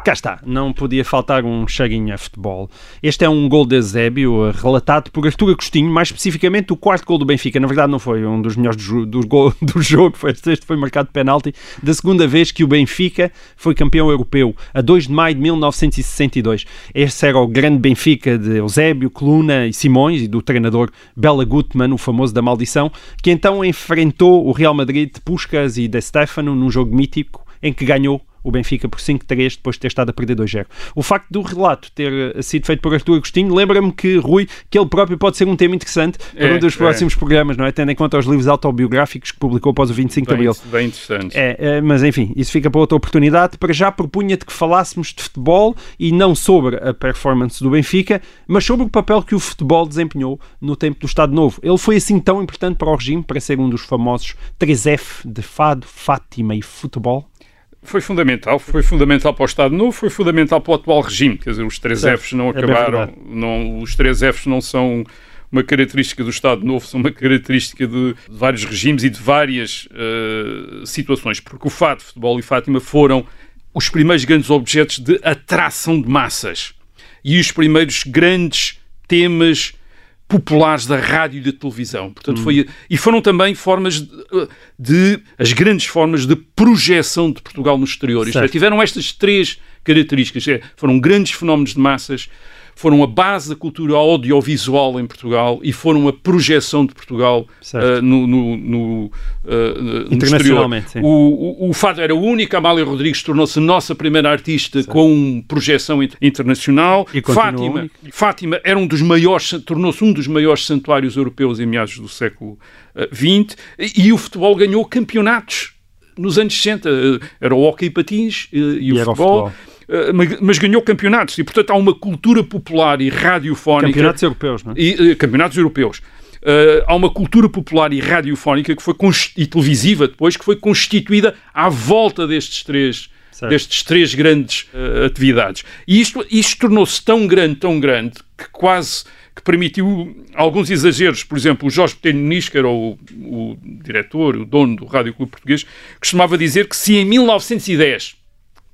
Cá está, não podia faltar um cheguinho a futebol. Este é um gol de Eusébio, relatado por Artur Agostinho, mais especificamente o quarto gol do Benfica. Na verdade, não foi um dos melhores do, do, gol, do jogo, foi, este foi marcado de penalti, da segunda vez que o Benfica foi campeão europeu, a 2 de maio de 1962. Este era o grande Benfica de Eusébio, Coluna e Simões, e do treinador Bela Gutmann, o famoso da maldição, que então enfrentou o Real Madrid de Puskas e de Stefano num jogo mítico em que ganhou o Benfica por 5-3 depois de ter estado a perder 2-0. O facto do relato ter eh, sido feito por Artur Agostinho lembra-me que, Rui, que ele próprio pode ser um tema interessante para é, um dos é. próximos é. programas, não é? Tendo em conta os livros autobiográficos que publicou após o 25 bem, de Abril. Bem interessante. É, é, mas enfim, isso fica para outra oportunidade. Para já propunha-te que falássemos de futebol e não sobre a performance do Benfica, mas sobre o papel que o futebol desempenhou no tempo do Estado Novo. Ele foi assim tão importante para o regime, para ser um dos famosos 3F de Fado, Fátima e Futebol? Foi fundamental, foi fundamental para o Estado Novo, foi fundamental para o atual regime. Quer dizer, os três certo. Fs não é acabaram, não, os três Fs não são uma característica do Estado Novo, são uma característica de, de vários regimes e de várias uh, situações, porque o fato, futebol e Fátima foram os primeiros grandes objetos de atração de massas e os primeiros grandes temas populares da rádio e da televisão. Portanto, hum. foi, e foram também formas de, de, as grandes formas de projeção de Portugal no exterior. Isto é, tiveram estas três características. É, foram grandes fenómenos de massas, foram a base da cultura audiovisual em Portugal e foram a projeção de Portugal uh, no, no, no, uh, Internacionalmente, sim. O, o, o Fado era o único, Amália Rodrigues tornou-se nossa primeira artista certo. com projeção internacional. E Fátima, Fátima era um dos maiores, tornou-se um dos maiores santuários europeus em meados do século XX uh, e o futebol ganhou campeonatos nos anos 60. Era o hockey patins e, e, o futebol. O futebol eh, mas ganhou campeonatos e, portanto, há uma cultura popular e radiofónica. Campeonatos europeus, não é? E, uh, campeonatos europeus. Uh, há uma cultura popular e radiofónica que foi e televisiva depois que foi constituída à volta destes três destes três grandes uh, atividades e isto, isto tornou-se tão grande tão grande que quase que permitiu alguns exageros por exemplo o Jorge Botelho Nis que era o, o diretor o dono do Rádio Clube Português costumava dizer que se em 1910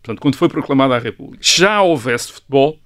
portanto, quando foi proclamada a República, já houvesse futebol,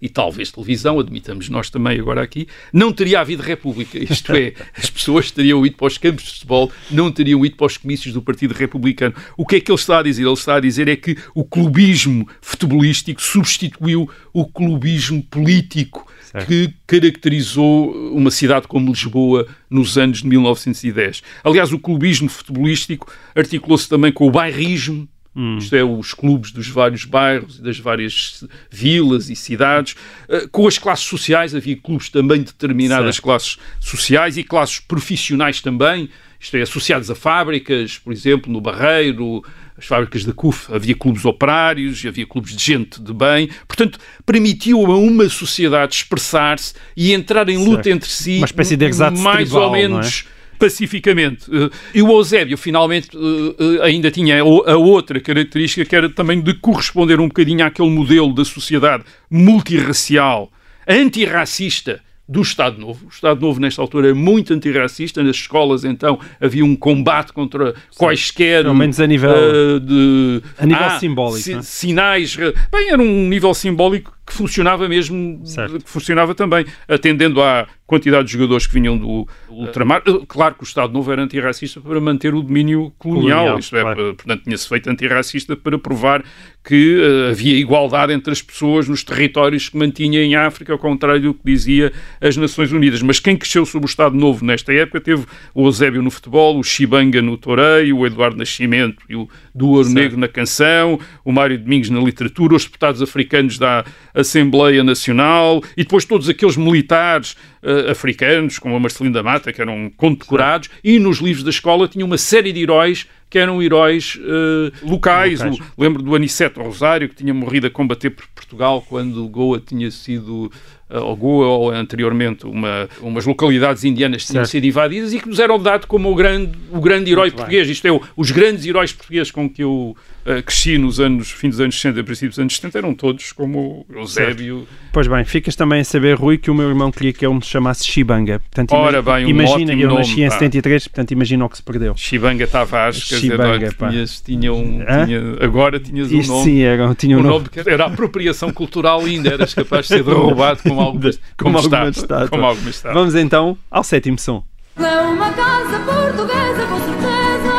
e talvez televisão, admitamos nós também agora aqui, não teria havido República. Isto é, as pessoas teriam ido para os campos de futebol, não teriam ido para os comícios do Partido Republicano. O que é que ele está a dizer? Ele está a dizer é que o clubismo futebolístico substituiu o clubismo político certo. que caracterizou uma cidade como Lisboa nos anos de 1910. Aliás, o clubismo futebolístico articulou-se também com o bairrismo, Hum. Isto é, os clubes dos vários bairros e das várias vilas e cidades. Uh, com as classes sociais, havia clubes também de determinadas certo. classes sociais e classes profissionais também. Isto é, associados a fábricas, por exemplo, no Barreiro, as fábricas da CUF, havia clubes operários, havia clubes de gente de bem. Portanto, permitiu a uma sociedade expressar-se e entrar em luta certo. entre si. Uma espécie de mais tribal, ou é? menos pacificamente. E o Eusébio, finalmente, eh, eh, ainda tinha a outra característica, que era também de corresponder um bocadinho àquele modelo da sociedade multirracial, antirracista, do Estado Novo. O Estado Novo, nesta altura, é muito antirracista. Nas escolas, então, havia um combate contra Sim. quaisquer. Pelo menos a nível, uh, de, a nível ah, simbólico. Si, é? Sinais. Bem, era um nível simbólico que funcionava mesmo, certo. que funcionava também, atendendo à quantidade de jogadores que vinham do ultramar. Eh, claro que o Estado Novo era antirracista para manter o domínio colonial, colonial isto é, claro. portanto, tinha-se feito antirracista para provar que uh, havia igualdade entre as pessoas nos territórios que mantinha em África, ao contrário do que dizia as Nações Unidas. Mas quem cresceu sob o Estado Novo nesta época teve o Eusébio no futebol, o Chibanga no Toreio, o Eduardo Nascimento e o do Ouro Negro na canção, o Mário Domingos na literatura, os deputados africanos da Assembleia Nacional e depois todos aqueles militares uh, africanos, como a Marcelino da Mata, que eram condecorados, e nos livros da escola tinha uma série de heróis que eram heróis uh, locais. locais. O, lembro do Aniceto Rosário, que tinha morrido a combater por Portugal quando Goa tinha sido uh, ou Goa ou anteriormente uma, umas localidades indianas tinham certo. sido invadidas e que nos eram dados como o grande, o grande herói Muito português. Bem. Isto é, os grandes heróis portugueses com que eu uh, cresci nos anos, fim dos anos 60 princípios dos anos 70 eram todos como Eusébio. Pois bem, ficas também a saber, Rui, que o meu irmão queria que eu me chamasse Chibanga. Portanto, Ora bem, um imagina, eu nome, nasci em 73, portanto imagina o que se perdeu. Chibanga Tavares, quer dizer, Chibanga, pá. tinhas, tinha um, tinha- agora tinhas um Isto nome. sim, era, tinha um um nome. nome que era apropriação cultural ainda, eras capaz de ser derrubado com alguma, Como como alguma estátua. como alguma estátua. Vamos então ao sétimo som. É uma casa portuguesa, com certeza.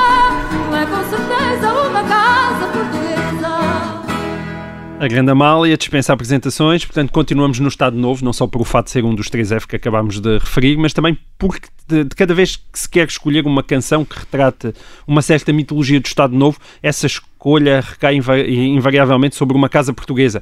É com certeza uma casa portuguesa. A Grande Amália dispensa apresentações, portanto continuamos no Estado Novo, não só por o fato de ser um dos três F que acabámos de referir, mas também porque de, de cada vez que se quer escolher uma canção que retrate uma certa mitologia do Estado Novo, essa escolha recai inva- invariavelmente sobre uma casa portuguesa.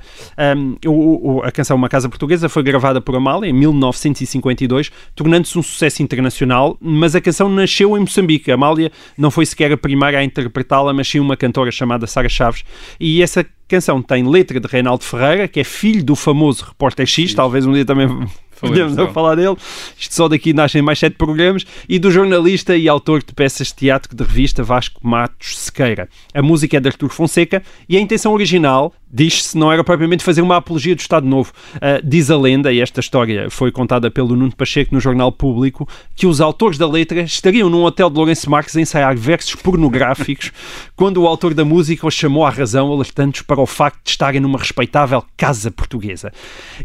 Um, o- o- a canção Uma Casa Portuguesa foi gravada por Amália em 1952, tornando-se um sucesso internacional, mas a canção nasceu em Moçambique. Amália não foi sequer a primeira a interpretá-la, mas sim uma cantora chamada Sara Chaves, e essa canção tem letra de Reinaldo Ferreira, que é filho do famoso repórter X, talvez um dia também podemos dele. falar dele. Isto só daqui nascem mais sete programas. E do jornalista e autor de peças de teatro de revista Vasco Matos Sequeira. A música é de Artur Fonseca e a intenção original, diz-se, não era propriamente fazer uma apologia do Estado Novo. Ah, diz a lenda, e esta história foi contada pelo Nuno Pacheco no Jornal Público, que os autores da letra estariam num hotel de Lourenço Marques a ensaiar versos pornográficos quando o autor da música os chamou à razão, alertando-os para o facto de estarem numa respeitável casa portuguesa.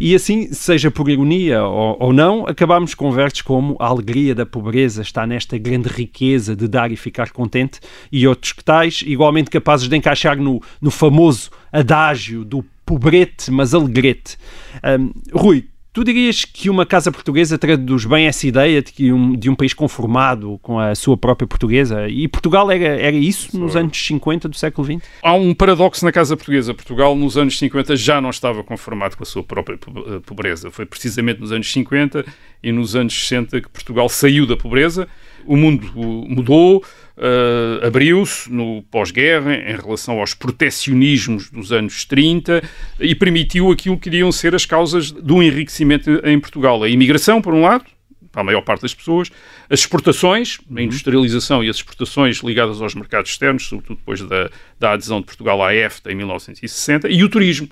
E assim, seja por ironia ou, ou não, acabámos com versos como a alegria da pobreza está nesta grande riqueza de dar e ficar contente e outros que tais, igualmente capazes de encaixar no, no famoso adágio do pobrete, mas alegrete. Hum, Rui, Tu dirias que uma casa portuguesa traduz bem essa ideia de, que um, de um país conformado com a sua própria portuguesa? E Portugal era, era isso nos anos 50 do século XX? Há um paradoxo na Casa Portuguesa. Portugal, nos anos 50, já não estava conformado com a sua própria eh, pobreza. Foi precisamente nos anos 50 e nos anos 60 que Portugal saiu da pobreza. O mundo mudou, eh, abriu-se no pós-guerra em relação aos protecionismos dos anos 30 e permitiu aquilo que iriam ser as causas do enriquecimento em Portugal. A imigração, por um lado, para a maior parte das pessoas, as exportações, a industrialização e as exportações ligadas aos mercados externos, sobretudo depois da, da adesão de Portugal à EFTA em 1960, e o turismo.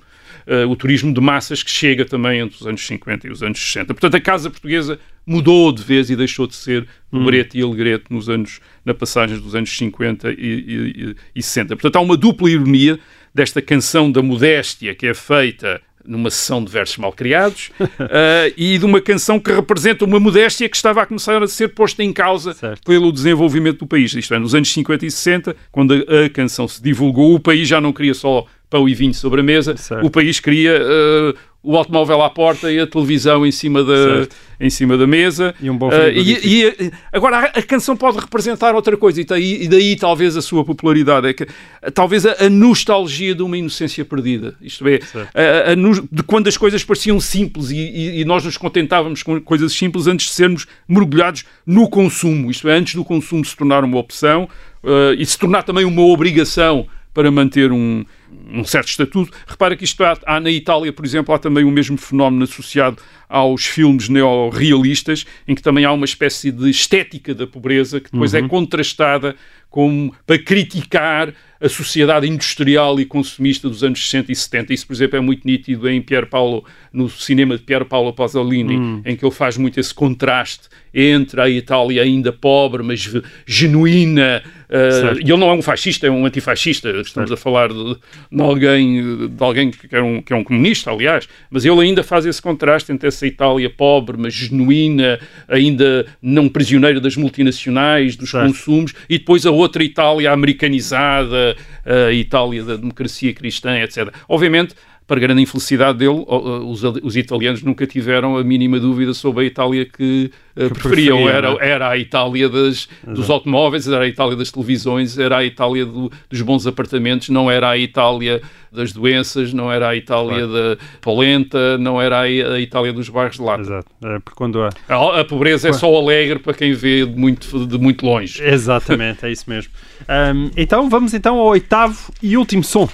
Eh, o turismo de massas que chega também entre os anos 50 e os anos 60. Portanto, a Casa Portuguesa mudou de vez e deixou de ser pobrete e alegrete nos anos, na passagem dos anos 50 e, e, e 60. Portanto, há uma dupla ironia desta canção da modéstia que é feita numa sessão de versos mal criados eh, e de uma canção que representa uma modéstia que estava a começar a ser posta em causa Certo. pelo desenvolvimento do país. Isto é, nos anos 50 e 60, quando a, a canção se divulgou, o país já não queria só pão e vinho sobre a mesa, Certo. o país queria eh, o automóvel à porta e a televisão em cima da, Certo. em cima da mesa. E um bom frigorífico. e, e, agora, a, canção pode representar outra coisa, e daí, e daí talvez a sua popularidade. É que, talvez a, a nostalgia de uma inocência perdida. Isto é, a- a de quando as coisas pareciam simples e, e- nós nos contentávamos com coisas simples antes de sermos mergulhados no consumo. Isto é, antes do consumo se tornar uma opção eh, e se tornar também uma obrigação para manter um, um certo estatuto. Repara que isto há, há na Itália, por exemplo, há também o mesmo fenómeno associado aos filmes neorrealistas, em que também há uma espécie de estética da pobreza que depois é contrastada com, para criticar a sociedade industrial e consumista dos anos 60 e 70. Isso, por exemplo, é muito nítido em Pier Paolo, no cinema de Pier Paolo Pasolini, em que ele faz muito esse contraste entre a Itália ainda pobre, mas genuína. uh, Certo. e ele não é um fascista, é um antifascista. Estamos a falar de, de alguém, de alguém que, é um, que é um comunista, aliás. Mas ele ainda faz esse contraste entre essa Itália pobre, mas genuína, ainda não prisioneira das multinacionais, dos Certo. consumos, e depois a outra Itália americanizada, a Itália da democracia cristã, etc. Obviamente, para grande infelicidade dele, os, os italianos nunca tiveram a mínima dúvida sobre a Itália que, eh, preferiam. preferiam, Era, não é? era a Itália das, dos automóveis, era a Itália das televisões, era a Itália do- dos bons apartamentos, não era a Itália das doenças, não era a Itália da polenta, não era a, Itália dos bairros de lata. Exato. É, porque quando há... A, a pobreza é só alegre para quem vê de muito, de muito longe. Exatamente, é isso mesmo. Ahm, então vamos então ao oitavo e último som.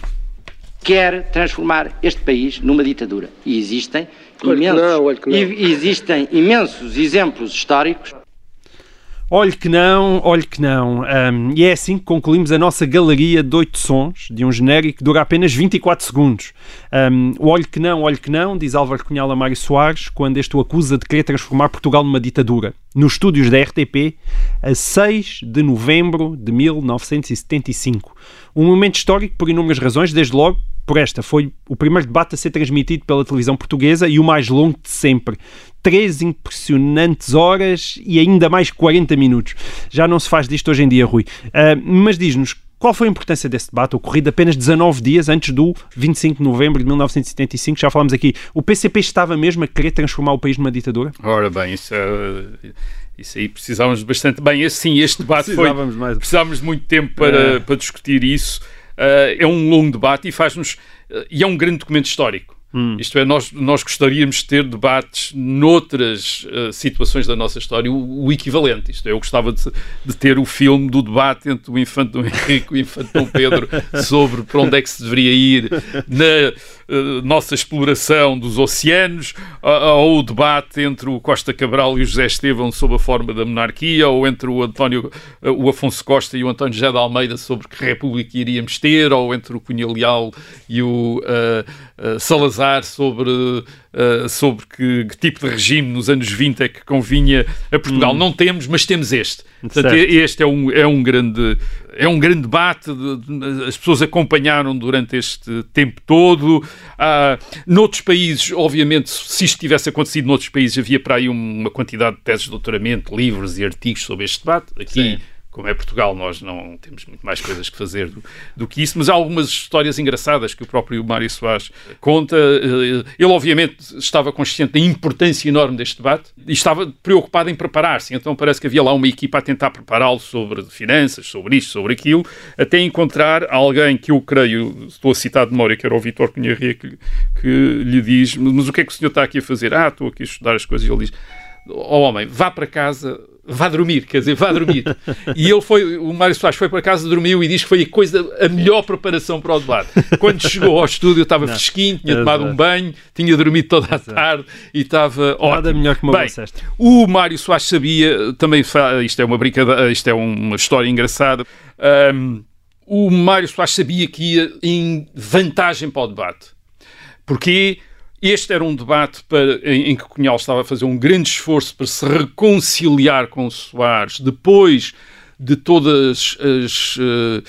Quer transformar este país numa ditadura. E existem Olha imensos, não, olha e- existem imensos exemplos históricos Olhe que não, olhe que não. Um, e é assim que concluímos a nossa galeria de oito sons de um genérico que dura apenas 24 segundos. Um, o olhe que não, olhe que não, diz Álvaro Cunhal a Mário Soares, quando este o acusa de querer transformar Portugal numa ditadura. Nos estúdios da RTP, a 6 de novembro de 1975. Um momento histórico por inúmeras razões, desde logo por esta. Foi o primeiro debate a ser transmitido pela televisão portuguesa e o mais longo de sempre. Três impressionantes horas e ainda mais 40 minutos. Já não se faz disto hoje em dia, Rui. Uh, mas diz-nos, qual foi a importância desse debate, ocorrido apenas 19 dias antes do 25 de novembro de 1975? Já falámos aqui. O PCP estava mesmo a querer transformar o país numa ditadura? Ora bem, isso é... Isso aí precisávamos bastante bem. Assim, este debate precisávamos foi. Mais. Precisávamos de muito tempo para, é. para discutir isso. Uh, é um longo debate e faz-nos. Uh, e é um grande documento histórico. Hum. Isto é, nós, nós gostaríamos de ter debates noutras uh, situações da nossa história, o, o, equivalente. Isto é, eu gostava de, de, ter o filme do debate entre o infante Dom Henrique e o infante Dom Pedro sobre para onde é que se deveria ir na nossa exploração dos oceanos, ou o debate entre o Costa Cabral e o José Estevão sobre a forma da monarquia, ou entre o António, uh, o Afonso Costa e o António José de Almeida sobre que república iríamos ter, ou entre o Cunha Leal e o Salazar sobre, uh, sobre que, que, tipo de regime nos anos 20 é que convinha a Portugal. Hum. Não temos, mas temos este. Portanto, certo. este é um, é um grande é um grande debate, as pessoas acompanharam durante este tempo todo. Ah, noutros países, obviamente, se isto tivesse acontecido noutros países, havia para aí uma quantidade de teses de doutoramento, livros e artigos sobre este debate. Aqui Sim como é Portugal, nós não temos muito mais coisas que fazer do, do, que isso, mas há algumas histórias engraçadas que o próprio Mário Soares conta. Eh, ele, obviamente, estava consciente da importância enorme deste debate e estava preocupado em preparar-se. Então, parece que havia lá uma equipa a tentar prepará-lo sobre finanças, sobre isto, sobre aquilo, até encontrar alguém que eu creio, estou a citar de memória, que era o Vitor Cunharria, que, que lhe diz: Mas o que é que o senhor está aqui a fazer? Ah, estou aqui a estudar as coisas. E ele diz: Ó oh, homem, vá para casa vá dormir, quer dizer, vá dormir. e ele foi, o Mário Soares foi para casa, dormiu e diz que foi a coisa, a melhor preparação para o debate. Quando chegou ao estúdio estava Não. fresquinho, tinha tomado um banho, tinha dormido toda a tarde e estava ótimo. Nada melhor que uma Bem, O Mário Soares sabia, também, isto é uma brincadeira, isto é uma história engraçada, um, o Mário Soares sabia que ia em vantagem para o debate. Porquê? Este era um debate para, em, em, que Cunhal estava a fazer um grande esforço para se reconciliar com Soares depois de todas as. Uh,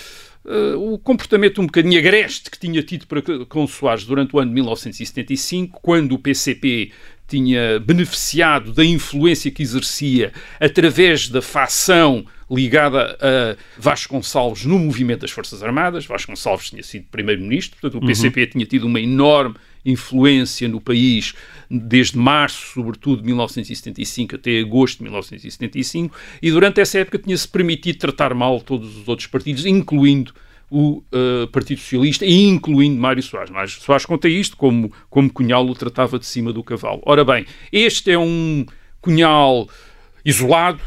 uh, o comportamento um bocadinho agreste que tinha tido para, com Soares durante o ano de 1975, quando o PCP tinha beneficiado da influência que exercia através da facção ligada a Vasconcelos no movimento das Forças Armadas. Vasconcelos tinha sido primeiro-ministro, portanto o PCP uhum. tinha tido uma enorme influência no país desde março, sobretudo, de 1975 até agosto de 1975, e durante essa época tinha-se permitido tratar mal todos os outros partidos, incluindo o uh, Partido Socialista e incluindo Mário Soares. Mário Soares conta isto como, como Cunhal o tratava de cima do cavalo. Ora bem, este é um Cunhal isolado,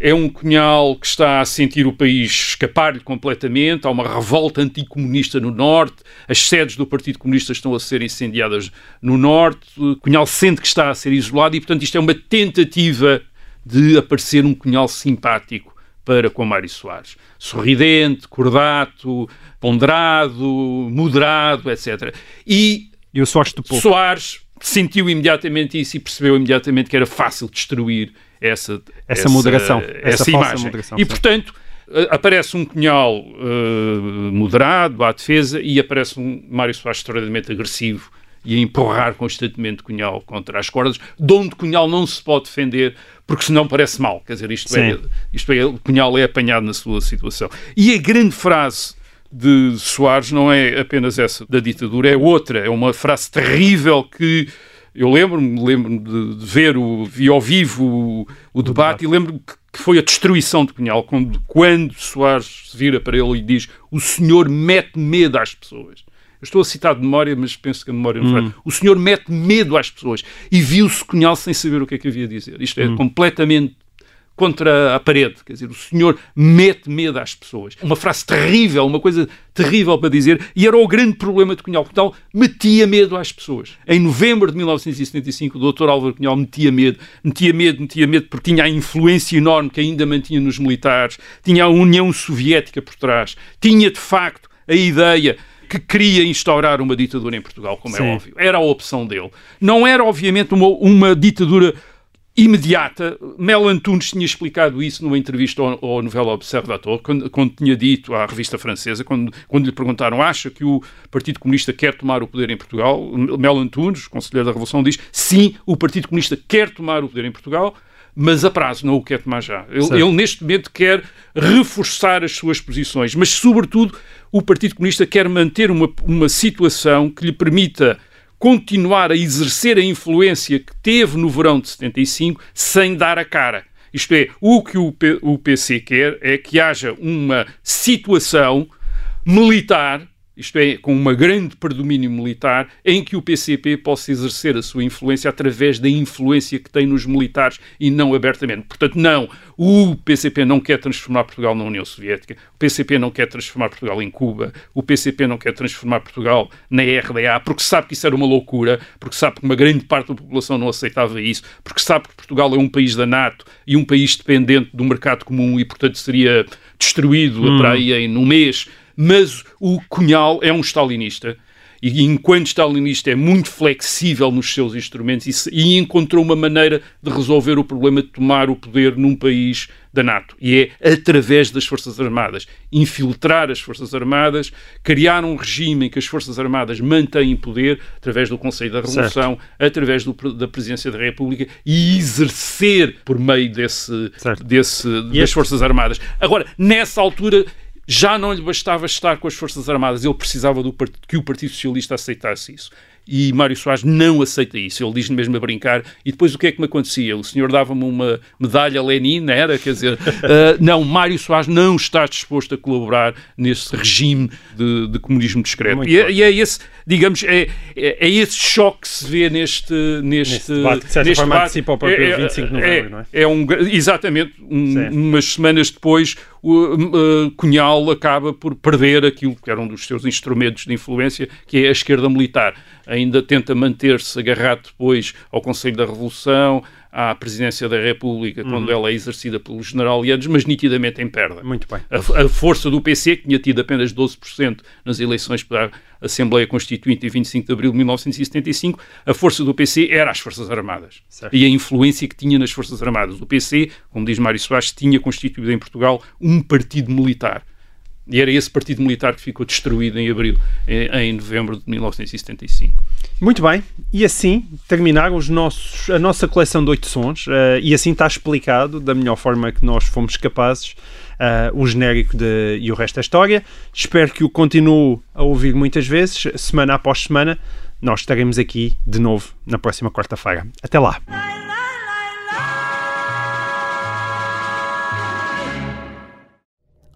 é um Cunhal que está a sentir o país escapar-lhe completamente. Há uma revolta anticomunista no Norte. As sedes do Partido Comunista estão a ser incendiadas no Norte. Cunhal sente que está a ser isolado e, portanto, isto é uma tentativa de aparecer um Cunhal simpático para com Mário Soares. Sorridente, cordato, ponderado, moderado, etc. E, e o Soares, Soares sentiu imediatamente isso e percebeu imediatamente que era fácil destruir essa, essa, essa moderação, essa, essa imagem. Moderação, e, sim. portanto, eh, aparece um Cunhal uh, moderado à defesa e aparece um Mário Soares extraordinariamente agressivo e a empurrar constantemente Cunhal contra as cordas, de onde Cunhal não se pode defender, porque senão parece mal. Quer dizer, isto, é, isto é, Cunhal é apanhado na sua situação. E a grande frase de Soares não é apenas essa da ditadura, é outra, é uma frase terrível que eu lembro-me lembro de, de, ver o, vi ao vivo o, o debate, debate, e lembro-me que, que, foi a destruição de Cunhal, quando, quando Soares se vira para ele e diz o senhor mete medo às pessoas. Eu estou a citar de memória, mas penso que a memória não hum. O senhor mete medo às pessoas. E viu-se Cunhal sem saber o que é que havia a dizer. Isto é hum. completamente contra a parede. Quer dizer, o senhor mete medo às pessoas. Uma frase terrível, uma coisa terrível para dizer, e era o grande problema de Cunhal. Portanto, metia medo às pessoas. Em novembro de 1975, o Dr. Álvaro Cunhal metia medo, metia medo, metia medo, porque tinha a influência enorme que ainda mantinha nos militares, tinha a União Soviética por trás, tinha de facto a ideia que queria instaurar uma ditadura em Portugal, como Sim. é óbvio. Era a opção dele. Não era, obviamente, uma, uma ditadura imediata. Mel Antunes tinha explicado isso numa entrevista ao, ao Novela Observateur, quando, quando tinha dito à revista francesa, quando, quando lhe perguntaram acha que o Partido Comunista quer tomar o poder em Portugal, Mel Antunes, conselheiro da Revolução, diz sim, o Partido Comunista quer tomar o poder em Portugal, mas a prazo, não o quer tomar já. Ele, ele, neste momento, quer reforçar as suas posições, mas, sobretudo, o Partido Comunista quer manter uma, uma situação que lhe permita continuar a exercer a influência que teve no verão de 75 sem dar a cara. Isto é, o que o, P- o PC quer é que haja uma situação militar, isto é, com uma grande predomínio militar, em que o PCP possa exercer a sua influência através da influência que tem nos militares e não abertamente. Portanto, não, o PCP não quer transformar Portugal na União Soviética, o PCP não quer transformar Portugal em Cuba, o PCP não quer transformar Portugal na RDA, porque sabe que isso era uma loucura, porque sabe que uma grande parte da população não aceitava isso, porque sabe que Portugal é um país da NATO e um país dependente do mercado comum e, portanto, seria destruído Hum. para aí em num mês. Mas o Cunhal é um stalinista e, enquanto stalinista, é muito flexível nos seus instrumentos e, e encontrou uma maneira de resolver o problema de tomar o poder num país da NATO. E é através das Forças Armadas. Infiltrar as Forças Armadas, criar um regime em que as Forças Armadas mantêm poder através do Conselho da Revolução, através do da Presidência da República e exercer por meio desse, desse, das este- Forças Armadas. Agora, nessa altura, já não lhe bastava estar com as Forças Armadas, ele precisava do que o Partido Socialista aceitasse isso. E Mário Soares não aceita isso. Ele diz-me mesmo a brincar. E depois o que é que me acontecia? O senhor dava-me uma medalha Lenin, era? Quer dizer, ah, não, Mário Soares não está disposto a colaborar nesse regime de, de comunismo discreto. E é, e é esse, digamos, é, é, é esse choque que se vê neste, neste, Neste debate, de certa neste forma debate. antecipa o próprio 25 de novembro, não é? É um, exatamente, um- umas semanas depois, o uh, Cunhal acaba por perder aquilo que era um dos seus instrumentos de influência, que é a esquerda militar. Ainda tenta manter-se agarrado depois ao Conselho da Revolução, à Presidência da República, quando Uhum. ela é exercida pelo general Lianos, mas nitidamente em perda. Muito bem. A, a força do PC, que tinha tido apenas 12% nas eleições para a Assembleia Constituinte em 25 de abril de 1975, a força do PC era as Forças Armadas. Certo. E a influência que tinha nas Forças Armadas. O PC, como diz Mário Soares, tinha constituído em Portugal um partido militar. E era esse partido militar que ficou destruído em abril, em, em novembro de 1975. Muito bem, e assim terminaram os nossos, a nossa coleção de oito sons, eh, e assim está explicado, da melhor forma que nós fomos capazes, eh, o genérico de E o Resto da História. Espero que o continue a ouvir muitas vezes, semana após semana. Nós estaremos aqui de novo na próxima quarta-feira. Até lá!